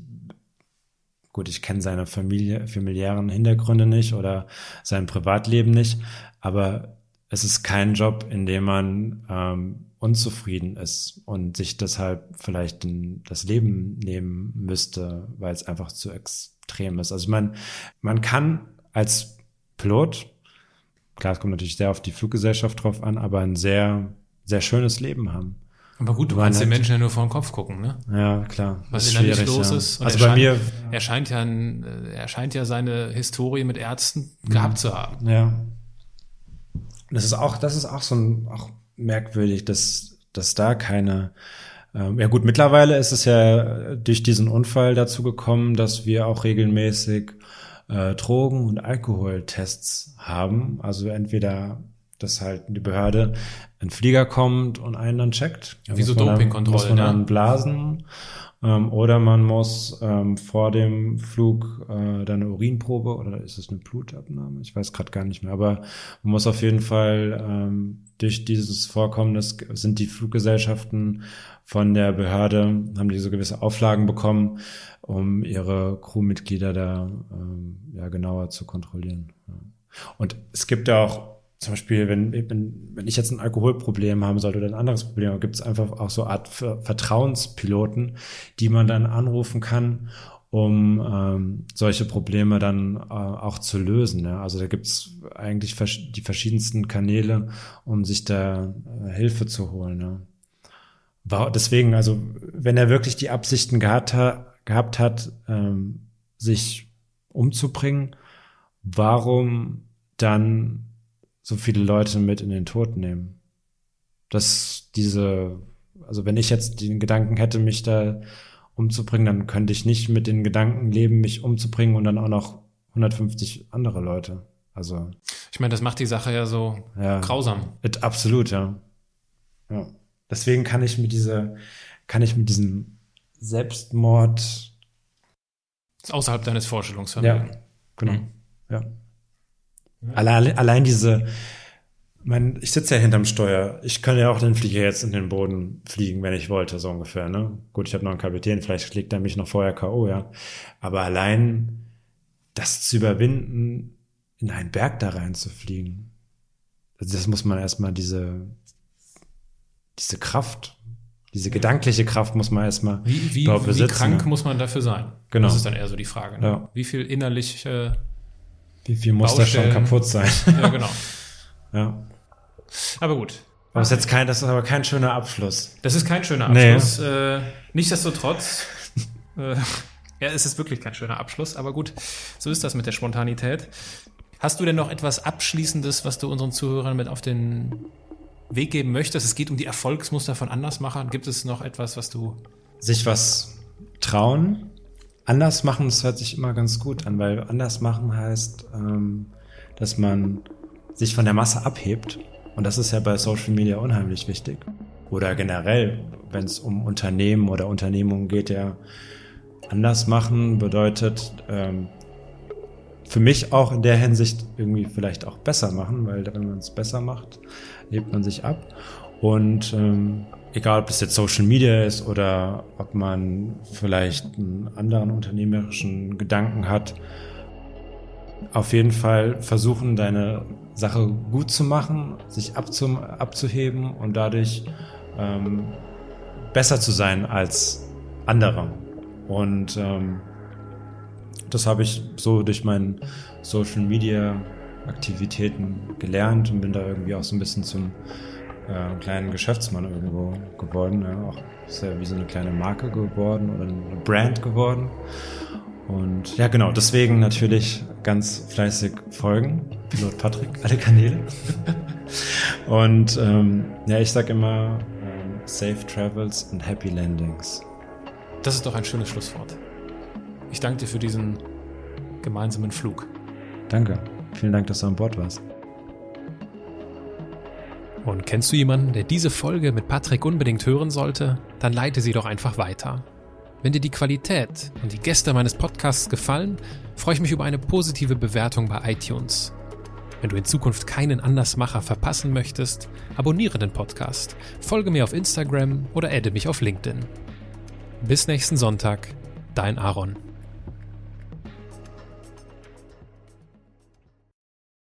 gut, ich kenne seine Familie, familiären Hintergründe nicht oder sein Privatleben nicht, aber es ist kein Job, in dem man ähm, unzufrieden ist und sich deshalb vielleicht in das Leben nehmen müsste, weil es einfach zu extrem ist. Also ich meine, man kann als Pilot klar, es kommt natürlich sehr auf die Fluggesellschaft drauf an, aber ein sehr, sehr schönes Leben haben. Aber gut, du kannst den hat- Menschen ja nur vor den Kopf gucken, ne? Ja, klar. Was innerlich schwierig, los ja. ist. Und Also bei mir, er scheint ja, äh, er scheint ja seine Historie mit Ärzten gehabt zu haben. Ja. Das ist auch, das ist auch so ein, auch merkwürdig, dass, dass da keine, ähm, ja gut, mittlerweile ist es ja durch diesen Unfall dazu gekommen, dass wir auch regelmäßig äh, Drogen- und Alkoholtests haben. Also entweder, dass halt die Behörde ein Flieger kommt und einen dann checkt. Da Wie so muss man dann- Dopingkontrollen, Muss man ja. dann blasen. Ähm, oder man muss ähm, vor dem Flug äh, dann eine Urinprobe oder ist es eine Blutabnahme? Ich weiß gerade gar nicht mehr. Aber man muss auf jeden Fall ähm, durch dieses Vorkommnis sind die Fluggesellschaften von der Behörde, haben die so gewisse Auflagen bekommen, um ihre Crewmitglieder da ähm, ja, genauer zu kontrollieren. Ja. Und es gibt ja auch zum Beispiel, wenn, wenn, wenn ich jetzt ein Alkoholproblem haben sollte oder ein anderes Problem, gibt es einfach auch so Art Ver- Vertrauenspiloten, die man dann anrufen kann, um ähm, solche Probleme dann äh, auch zu lösen. Ja? Also da gibt es eigentlich versch- die verschiedensten Kanäle, um sich da äh, Hilfe zu holen. War, deswegen, also wenn er wirklich die Absichten gehabt, ha gehabt hat, ähm, sich umzubringen, warum dann so viele Leute mit in den Tod nehmen? Dass diese, also wenn ich jetzt den Gedanken hätte, mich da umzubringen, dann könnte ich nicht mit den Gedanken leben, mich umzubringen und dann auch noch 150 andere Leute. Also, Ich meine, das macht die Sache ja so ja. grausam. It, absolut, ja. ja. Deswegen kann ich mit dieser, kann ich mit diesem Selbstmord, Ist außerhalb deines Vorstellungsvermögens. ja, genau, Mhm. ja. Allein, allein diese, mein, ich sitze ja hinterm Steuer. Ich kann ja auch den Flieger jetzt in den Boden fliegen, wenn ich wollte, so ungefähr. Ne? Gut, ich habe noch einen Kapitän, vielleicht schlägt er mich noch vorher K.O., ja. Aber allein das zu überwinden, in einen Berg da reinzufliegen, also das muss man erstmal diese, diese Kraft, diese gedankliche Kraft muss man erstmal Wie, wie, überhaupt wie krank muss man dafür sein? Genau. Das ist dann eher so die Frage. Ne? Ja. Wie viel innerlich, äh, Wie viel muss da schon kaputt sein? ja genau. ja. Aber gut, Aber das ist jetzt kein, das ist aber kein schöner Abschluss. das ist kein schöner Nee. Abschluss. Äh, nichtsdestotrotz, äh, ja, es ist wirklich kein schöner Abschluss, aber gut, so ist das mit der Spontanität. Hast du denn noch etwas Abschließendes, was du unseren Zuhörern mit auf den Weg geben möchtest? Es geht um die Erfolgsmuster von Andersmachern. Gibt es noch etwas, was du Sich was trauen, anders machen, das hört sich immer ganz gut an, weil anders machen heißt, ähm, dass man sich von der Masse abhebt. Und das ist ja bei Social Media unheimlich wichtig. Oder generell, wenn es um Unternehmen oder Unternehmungen geht, ja, anders machen bedeutet ähm, für mich auch in der Hinsicht irgendwie vielleicht auch besser machen, weil wenn man es besser macht, hebt man sich ab. Und ähm, egal, ob es jetzt Social Media ist oder ob man vielleicht einen anderen unternehmerischen Gedanken hat, auf jeden Fall versuchen, deine Sache gut zu machen, sich abzu abzuheben und dadurch ähm, besser zu sein als andere. Und ähm, das habe ich so durch meine Social Media Aktivitäten gelernt und bin da irgendwie auch so ein bisschen zum äh, kleinen Geschäftsmann irgendwo geworden. Ja, auch ist ja wie so eine kleine Marke geworden oder eine Brand geworden. Und ja, genau, deswegen natürlich ganz fleißig folgen. Pilot Patrick, alle Kanäle. Und ähm, ja, ich sag immer ähm, Safe Travels and Happy Landings. Das ist doch ein schönes Schlusswort. Ich danke dir für diesen gemeinsamen Flug. Danke. Vielen Dank, dass du an Bord warst. Und kennst du jemanden, der diese Folge mit Patrick unbedingt hören sollte? Dann leite sie doch einfach weiter. Wenn dir die Qualität und die Gäste meines Podcasts gefallen, freue ich mich über eine positive Bewertung bei iTunes. Wenn du in Zukunft keinen Andersmacher verpassen möchtest, abonniere den Podcast, folge mir auf Instagram oder adde mich auf LinkedIn. Bis nächsten Sonntag, dein Aaron.